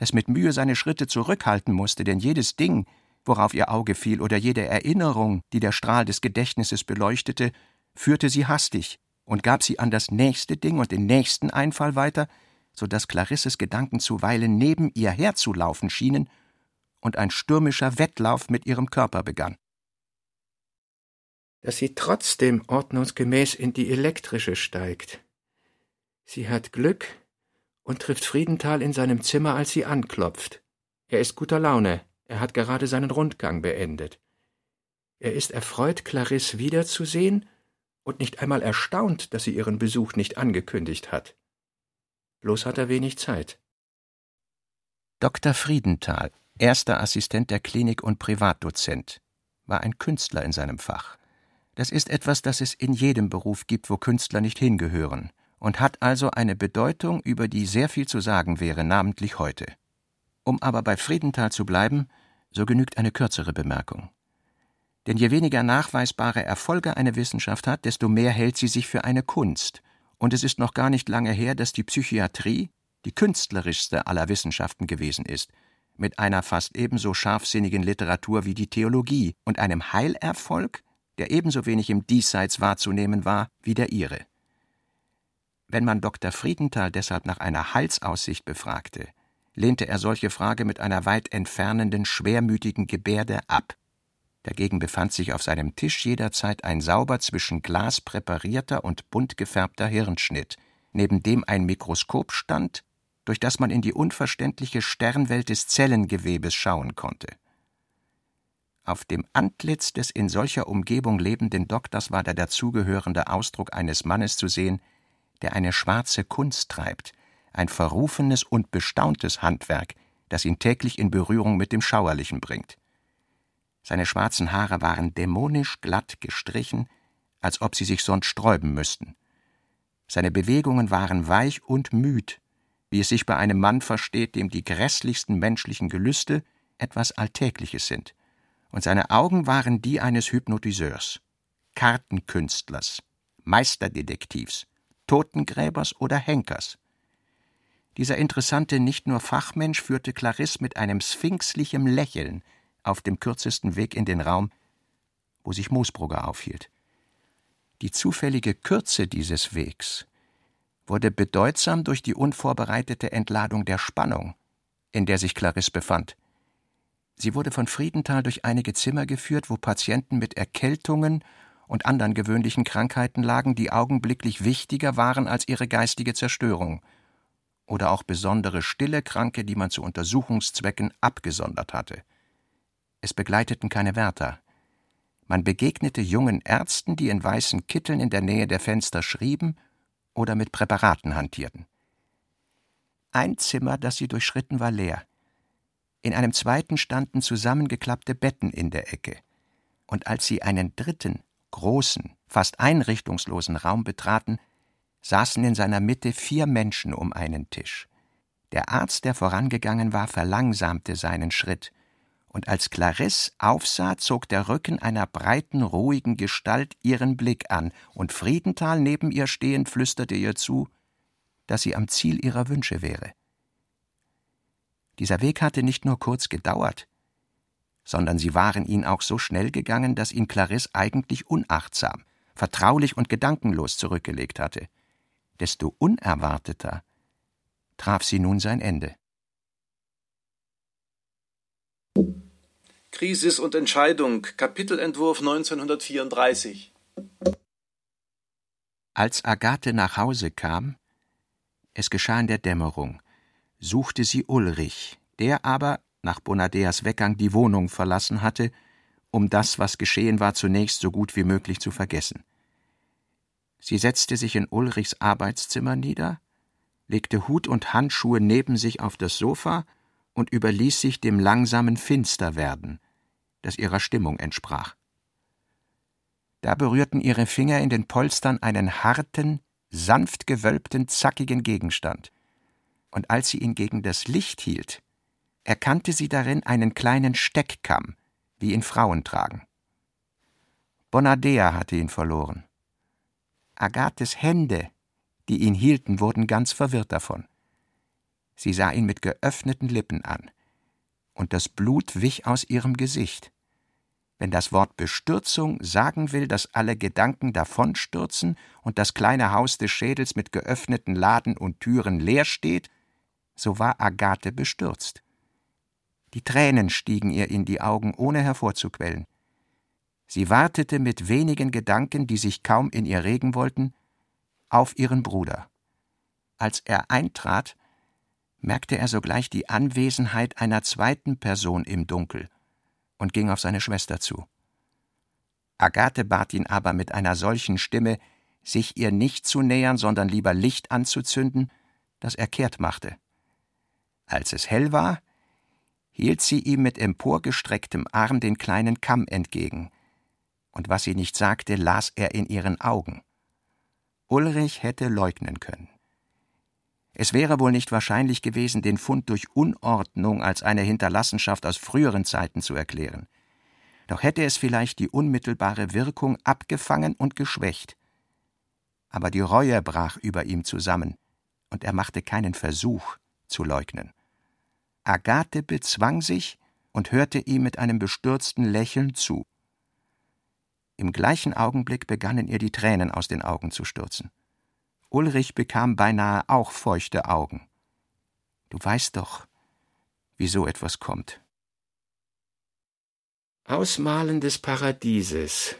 das mit Mühe seine Schritte zurückhalten musste, denn jedes Ding, worauf ihr Auge fiel, oder jede Erinnerung, die der Strahl des Gedächtnisses beleuchtete, führte sie hastig und gab sie an das nächste Ding und den nächsten Einfall weiter, so dass Clarisses Gedanken zuweilen neben ihr herzulaufen schienen und ein stürmischer Wettlauf mit ihrem Körper begann. Dass sie trotzdem ordnungsgemäß in die elektrische steigt. Sie hat Glück und trifft Friedenthal in seinem Zimmer, als sie anklopft. Er ist guter Laune, er hat gerade seinen Rundgang beendet. Er ist erfreut, Clarisse wiederzusehen und nicht einmal erstaunt, dass sie ihren Besuch nicht angekündigt hat. Bloß hat er wenig Zeit. Dr. Friedenthal, erster Assistent der Klinik und Privatdozent, war ein Künstler in seinem Fach. Das ist etwas, das es in jedem Beruf gibt, wo Künstler nicht hingehören, und hat also eine Bedeutung, über die sehr viel zu sagen wäre, namentlich heute. Um aber bei Friedenthal zu bleiben, so genügt eine kürzere Bemerkung. Denn je weniger nachweisbare Erfolge eine Wissenschaft hat, desto mehr hält sie sich für eine Kunst, und es ist noch gar nicht lange her, dass die Psychiatrie die künstlerischste aller Wissenschaften gewesen ist, mit einer fast ebenso scharfsinnigen Literatur wie die Theologie und einem Heilerfolg, der ebenso wenig im Diesseits wahrzunehmen war wie der ihre. Wenn man Dr. Friedenthal deshalb nach einer Heilsaussicht befragte, lehnte er solche Frage mit einer weit entfernenden, schwermütigen Gebärde ab. Dagegen befand sich auf seinem Tisch jederzeit ein sauber zwischen Glas präparierter und bunt gefärbter Hirnschnitt, neben dem ein Mikroskop stand, durch das man in die unverständliche Sternwelt des Zellengewebes schauen konnte. Auf dem Antlitz des in solcher Umgebung lebenden Doktors war der dazugehörende Ausdruck eines Mannes zu sehen, der eine schwarze Kunst treibt, ein verrufenes und bestauntes Handwerk, das ihn täglich in Berührung mit dem Schauerlichen bringt. Seine schwarzen Haare waren dämonisch glatt gestrichen, als ob sie sich sonst sträuben müssten. Seine Bewegungen waren weich und müd, wie es sich bei einem Mann versteht, dem die grässlichsten menschlichen Gelüste etwas Alltägliches sind. Und seine Augen waren die eines Hypnotiseurs, Kartenkünstlers, Meisterdetektivs, Totengräbers oder Henkers. Dieser interessante nicht nur Fachmensch führte Clarisse mit einem sphinxlichem Lächeln auf dem kürzesten Weg in den Raum, wo sich Moosbrugger aufhielt. Die zufällige Kürze dieses Wegs wurde bedeutsam durch die unvorbereitete Entladung der Spannung, in der sich Clarisse befand. Sie wurde von Friedenthal durch einige Zimmer geführt, wo Patienten mit Erkältungen und anderen gewöhnlichen Krankheiten lagen, die augenblicklich wichtiger waren als ihre geistige Zerstörung. oder auch besondere stille Kranke, die man zu Untersuchungszwecken abgesondert hatte. Es begleiteten keine Wärter. Man begegnete jungen Ärzten, die in weißen Kitteln in der Nähe der Fenster schrieben oder mit Präparaten hantierten. Ein Zimmer, das sie durchschritten, war leer. In einem zweiten standen zusammengeklappte Betten in der Ecke. Und als sie einen dritten, großen, fast einrichtungslosen Raum betraten, saßen in seiner Mitte vier Menschen um einen Tisch. Der Arzt, der vorangegangen war, verlangsamte seinen Schritt, und als Clarisse aufsah, zog der Rücken einer breiten, ruhigen Gestalt ihren Blick an, und Friedenthal neben ihr stehend flüsterte ihr zu, dass sie am Ziel ihrer Wünsche wäre. Dieser Weg hatte nicht nur kurz gedauert, sondern sie waren ihn auch so schnell gegangen, dass ihn Clarisse eigentlich unachtsam, vertraulich und gedankenlos zurückgelegt hatte desto unerwarteter traf sie nun sein Ende. Krisis und Entscheidung, Kapitelentwurf 1934. Als Agathe nach Hause kam, es geschah in der Dämmerung, suchte sie Ulrich, der aber, nach Bonadeas Weggang, die Wohnung verlassen hatte, um das, was geschehen war, zunächst so gut wie möglich zu vergessen. Sie setzte sich in Ulrichs Arbeitszimmer nieder, legte Hut und Handschuhe neben sich auf das Sofa und überließ sich dem langsamen Finsterwerden, das ihrer Stimmung entsprach. Da berührten ihre Finger in den Polstern einen harten, sanft gewölbten, zackigen Gegenstand, und als sie ihn gegen das Licht hielt, erkannte sie darin einen kleinen Steckkamm, wie ihn Frauen tragen. Bonadea hatte ihn verloren. Agathes Hände, die ihn hielten, wurden ganz verwirrt davon. Sie sah ihn mit geöffneten Lippen an, und das Blut wich aus ihrem Gesicht. Wenn das Wort Bestürzung sagen will, dass alle Gedanken davonstürzen und das kleine Haus des Schädels mit geöffneten Laden und Türen leer steht, so war Agathe bestürzt. Die Tränen stiegen ihr in die Augen, ohne hervorzuquellen. Sie wartete mit wenigen Gedanken, die sich kaum in ihr regen wollten, auf ihren Bruder. Als er eintrat, merkte er sogleich die Anwesenheit einer zweiten Person im Dunkel und ging auf seine Schwester zu. Agathe bat ihn aber mit einer solchen Stimme, sich ihr nicht zu nähern, sondern lieber Licht anzuzünden, dass er kehrt machte. Als es hell war, hielt sie ihm mit emporgestrecktem Arm den kleinen Kamm entgegen, und was sie nicht sagte, las er in ihren Augen. Ulrich hätte leugnen können. Es wäre wohl nicht wahrscheinlich gewesen, den Fund durch Unordnung als eine Hinterlassenschaft aus früheren Zeiten zu erklären. Doch hätte es vielleicht die unmittelbare Wirkung abgefangen und geschwächt. Aber die Reue brach über ihm zusammen, und er machte keinen Versuch zu leugnen. Agathe bezwang sich und hörte ihm mit einem bestürzten Lächeln zu. Im gleichen Augenblick begannen ihr die Tränen aus den Augen zu stürzen. Ulrich bekam beinahe auch feuchte Augen. Du weißt doch, wie so etwas kommt. Ausmalen des Paradieses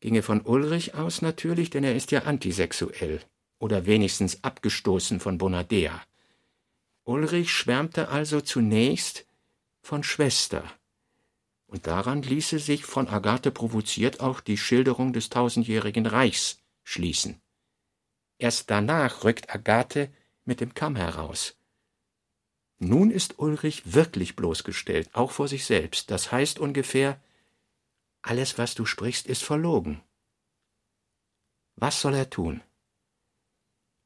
ginge von Ulrich aus natürlich, denn er ist ja antisexuell oder wenigstens abgestoßen von Bonadea. Ulrich schwärmte also zunächst von Schwester, und daran ließe sich von Agathe provoziert auch die Schilderung des tausendjährigen Reichs schließen. Erst danach rückt Agathe mit dem Kamm heraus. Nun ist Ulrich wirklich bloßgestellt, auch vor sich selbst. Das heißt ungefähr, alles, was du sprichst, ist verlogen. Was soll er tun?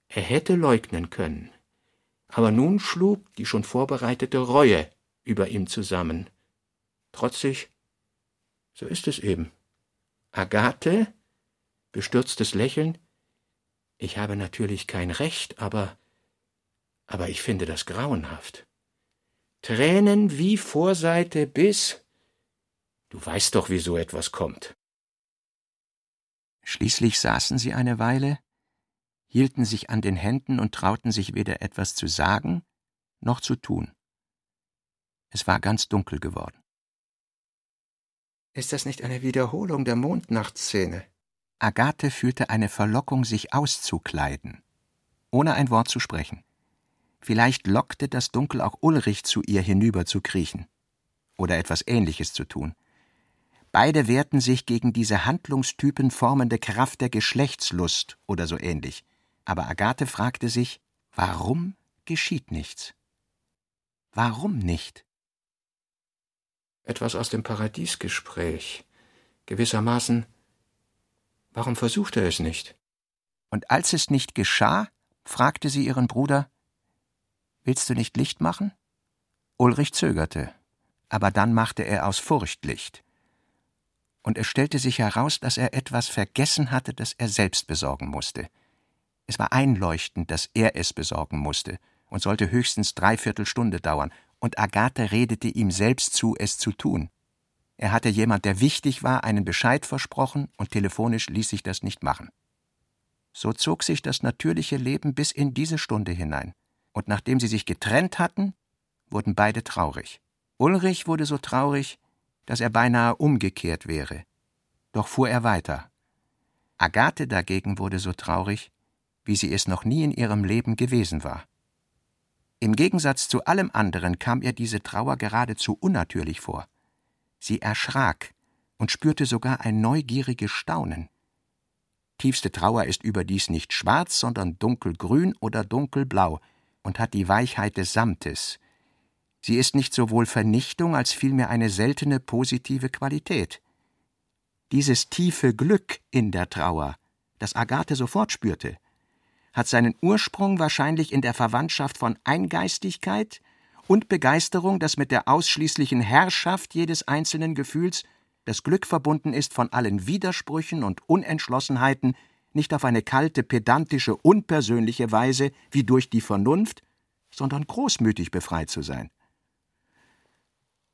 Er hätte leugnen können, aber nun schlug die schon vorbereitete Reue über ihm zusammen trotzig. So ist es eben. Agathe? Bestürztes Lächeln. Ich habe natürlich kein Recht, aber. aber ich finde das grauenhaft. Tränen wie Vorseite bis. Du weißt doch, wie so etwas kommt. Schließlich saßen sie eine Weile, hielten sich an den Händen und trauten sich weder etwas zu sagen noch zu tun. Es war ganz dunkel geworden. Ist das nicht eine Wiederholung der Mondnachtszene? Agathe fühlte eine Verlockung, sich auszukleiden, ohne ein Wort zu sprechen. Vielleicht lockte das Dunkel auch Ulrich zu ihr hinüber zu kriechen oder etwas Ähnliches zu tun. Beide wehrten sich gegen diese Handlungstypen formende Kraft der Geschlechtslust oder so ähnlich. Aber Agathe fragte sich, warum geschieht nichts? Warum nicht? Etwas aus dem Paradiesgespräch. Gewissermaßen, warum versucht er es nicht? Und als es nicht geschah, fragte sie ihren Bruder, Willst du nicht Licht machen? Ulrich zögerte, aber dann machte er aus Furcht Licht und es stellte sich heraus, dass er etwas vergessen hatte, das er selbst besorgen musste. Es war einleuchtend, dass er es besorgen musste und sollte höchstens dreiviertel Stunde dauern, und Agathe redete ihm selbst zu, es zu tun. Er hatte jemand, der wichtig war, einen Bescheid versprochen, und telefonisch ließ sich das nicht machen. So zog sich das natürliche Leben bis in diese Stunde hinein, und nachdem sie sich getrennt hatten, wurden beide traurig. Ulrich wurde so traurig, dass er beinahe umgekehrt wäre. Doch fuhr er weiter. Agathe dagegen wurde so traurig, wie sie es noch nie in ihrem Leben gewesen war. Im Gegensatz zu allem anderen kam ihr diese Trauer geradezu unnatürlich vor. Sie erschrak und spürte sogar ein neugieriges Staunen. Tiefste Trauer ist überdies nicht schwarz, sondern dunkelgrün oder dunkelblau und hat die Weichheit des Samtes, Sie ist nicht sowohl Vernichtung als vielmehr eine seltene positive Qualität. Dieses tiefe Glück in der Trauer, das Agathe sofort spürte, hat seinen Ursprung wahrscheinlich in der Verwandtschaft von Eingeistigkeit und Begeisterung, das mit der ausschließlichen Herrschaft jedes einzelnen Gefühls, das Glück verbunden ist von allen Widersprüchen und Unentschlossenheiten, nicht auf eine kalte, pedantische, unpersönliche Weise wie durch die Vernunft, sondern großmütig befreit zu sein.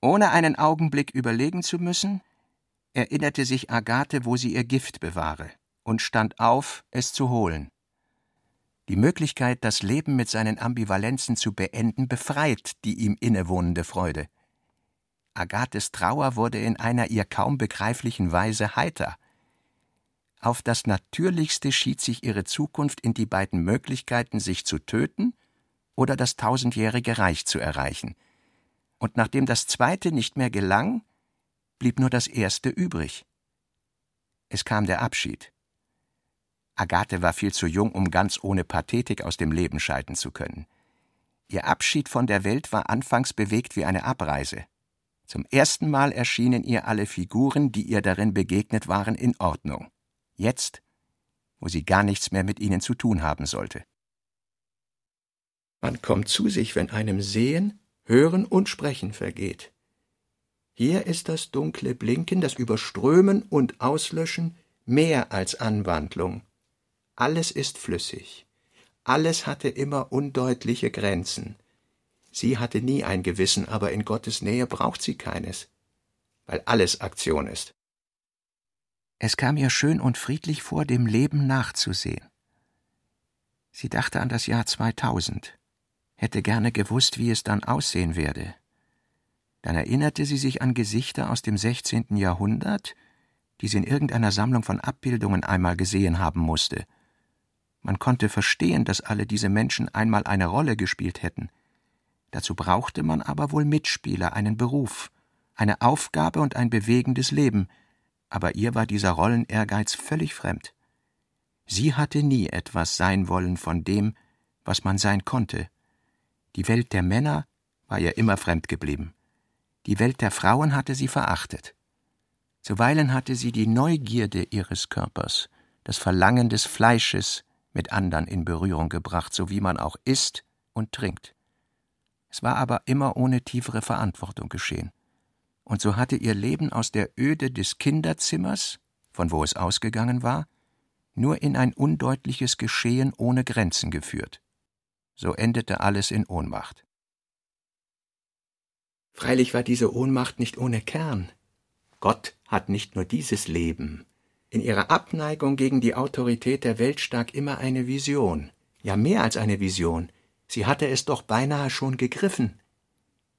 Ohne einen Augenblick überlegen zu müssen, erinnerte sich Agathe, wo sie ihr Gift bewahre, und stand auf, es zu holen. Die Möglichkeit, das Leben mit seinen Ambivalenzen zu beenden, befreit die ihm innewohnende Freude. Agathes Trauer wurde in einer ihr kaum begreiflichen Weise heiter. Auf das Natürlichste schied sich ihre Zukunft in die beiden Möglichkeiten, sich zu töten oder das tausendjährige Reich zu erreichen – und nachdem das zweite nicht mehr gelang, blieb nur das erste übrig. Es kam der Abschied. Agathe war viel zu jung, um ganz ohne Pathetik aus dem Leben scheiden zu können. Ihr Abschied von der Welt war anfangs bewegt wie eine Abreise. Zum ersten Mal erschienen ihr alle Figuren, die ihr darin begegnet waren, in Ordnung. Jetzt, wo sie gar nichts mehr mit ihnen zu tun haben sollte. Man kommt zu sich, wenn einem Sehen, Hören und Sprechen vergeht. Hier ist das dunkle Blinken, das Überströmen und Auslöschen mehr als Anwandlung. Alles ist flüssig. Alles hatte immer undeutliche Grenzen. Sie hatte nie ein Gewissen, aber in Gottes Nähe braucht sie keines, weil alles Aktion ist. Es kam ihr schön und friedlich vor, dem Leben nachzusehen. Sie dachte an das Jahr 2000 hätte gerne gewusst, wie es dann aussehen werde. Dann erinnerte sie sich an Gesichter aus dem 16. Jahrhundert, die sie in irgendeiner Sammlung von Abbildungen einmal gesehen haben musste. Man konnte verstehen, dass alle diese Menschen einmal eine Rolle gespielt hätten. Dazu brauchte man aber wohl Mitspieler, einen Beruf, eine Aufgabe und ein bewegendes Leben, aber ihr war dieser Rollenehrgeiz völlig fremd. Sie hatte nie etwas sein wollen von dem, was man sein konnte. Die Welt der Männer war ihr immer fremd geblieben. Die Welt der Frauen hatte sie verachtet. Zuweilen hatte sie die Neugierde ihres Körpers, das Verlangen des Fleisches mit andern in Berührung gebracht, so wie man auch isst und trinkt. Es war aber immer ohne tiefere Verantwortung geschehen. Und so hatte ihr Leben aus der Öde des Kinderzimmers, von wo es ausgegangen war, nur in ein undeutliches Geschehen ohne Grenzen geführt so endete alles in Ohnmacht. Freilich war diese Ohnmacht nicht ohne Kern. Gott hat nicht nur dieses Leben. In ihrer Abneigung gegen die Autorität der Welt stak immer eine Vision, ja mehr als eine Vision. Sie hatte es doch beinahe schon gegriffen.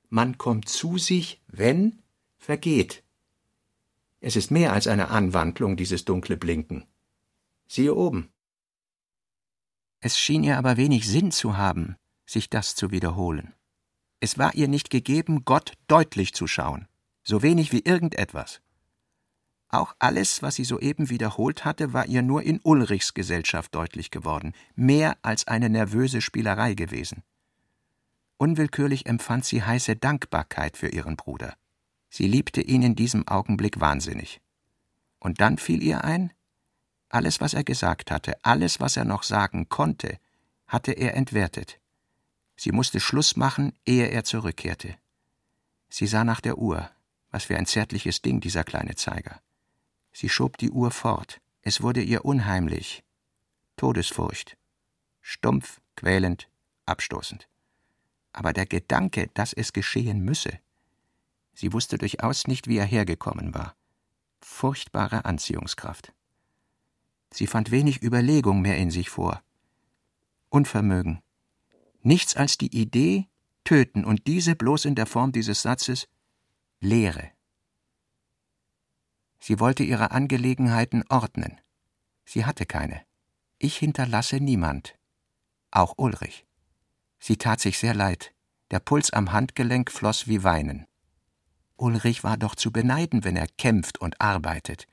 Man kommt zu sich, wenn vergeht. Es ist mehr als eine Anwandlung, dieses dunkle Blinken. Siehe oben. Es schien ihr aber wenig Sinn zu haben, sich das zu wiederholen. Es war ihr nicht gegeben, Gott deutlich zu schauen, so wenig wie irgendetwas. Auch alles, was sie soeben wiederholt hatte, war ihr nur in Ulrichs Gesellschaft deutlich geworden, mehr als eine nervöse Spielerei gewesen. Unwillkürlich empfand sie heiße Dankbarkeit für ihren Bruder. Sie liebte ihn in diesem Augenblick wahnsinnig. Und dann fiel ihr ein, alles, was er gesagt hatte, alles, was er noch sagen konnte, hatte er entwertet. Sie musste Schluss machen, ehe er zurückkehrte. Sie sah nach der Uhr. Was für ein zärtliches Ding, dieser kleine Zeiger. Sie schob die Uhr fort. Es wurde ihr unheimlich. Todesfurcht. Stumpf, quälend, abstoßend. Aber der Gedanke, dass es geschehen müsse. Sie wusste durchaus nicht, wie er hergekommen war. Furchtbare Anziehungskraft. Sie fand wenig Überlegung mehr in sich vor. Unvermögen. Nichts als die Idee, töten und diese bloß in der Form dieses Satzes Leere. Sie wollte ihre Angelegenheiten ordnen. Sie hatte keine. Ich hinterlasse niemand. Auch Ulrich. Sie tat sich sehr leid. Der Puls am Handgelenk floss wie Weinen. Ulrich war doch zu beneiden, wenn er kämpft und arbeitet.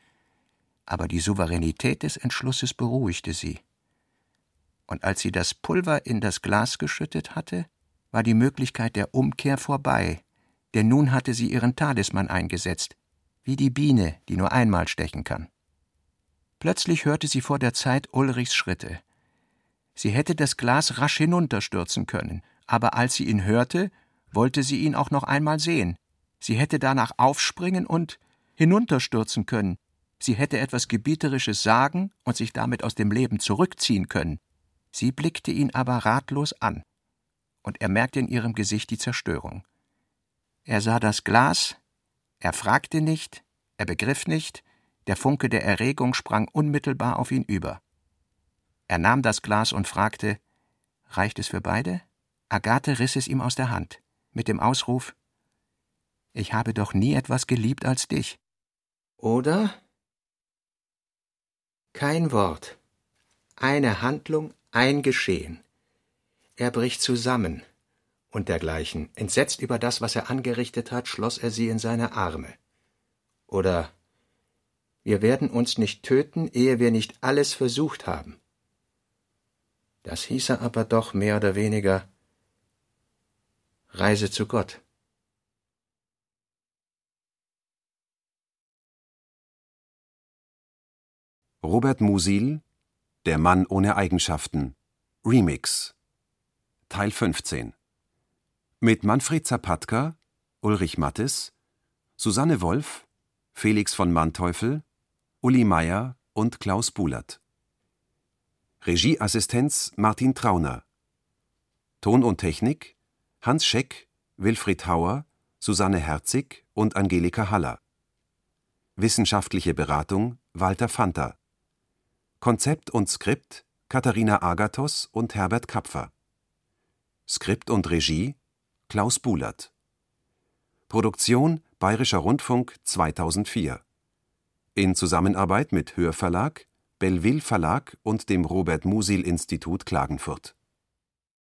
Aber die Souveränität des Entschlusses beruhigte sie. Und als sie das Pulver in das Glas geschüttet hatte, war die Möglichkeit der Umkehr vorbei, denn nun hatte sie ihren Talisman eingesetzt, wie die Biene, die nur einmal stechen kann. Plötzlich hörte sie vor der Zeit Ulrichs Schritte. Sie hätte das Glas rasch hinunterstürzen können, aber als sie ihn hörte, wollte sie ihn auch noch einmal sehen. Sie hätte danach aufspringen und hinunterstürzen können. Sie hätte etwas Gebieterisches sagen und sich damit aus dem Leben zurückziehen können. Sie blickte ihn aber ratlos an, und er merkte in ihrem Gesicht die Zerstörung. Er sah das Glas, er fragte nicht, er begriff nicht, der Funke der Erregung sprang unmittelbar auf ihn über. Er nahm das Glas und fragte Reicht es für beide? Agathe riss es ihm aus der Hand, mit dem Ausruf Ich habe doch nie etwas geliebt als dich. Oder? Kein Wort, eine Handlung, ein Geschehen. Er bricht zusammen, und dergleichen. Entsetzt über das, was er angerichtet hat, schloss er sie in seine Arme. Oder Wir werden uns nicht töten, ehe wir nicht alles versucht haben. Das hieße aber doch mehr oder weniger Reise zu Gott. Robert Musil Der Mann ohne Eigenschaften Remix Teil 15 mit Manfred Zapatka, Ulrich Mattes, Susanne Wolf, Felix von Manteuffel, Uli Meier und Klaus Bulert. Regieassistenz Martin Trauner. Ton und Technik Hans Scheck, Wilfried Hauer, Susanne Herzig und Angelika Haller. Wissenschaftliche Beratung Walter Fanta. Konzept und Skript Katharina Agathos und Herbert Kapfer. Skript und Regie Klaus Bulert. Produktion Bayerischer Rundfunk 2004. In Zusammenarbeit mit Hörverlag, Belleville Verlag und dem Robert Musil Institut Klagenfurt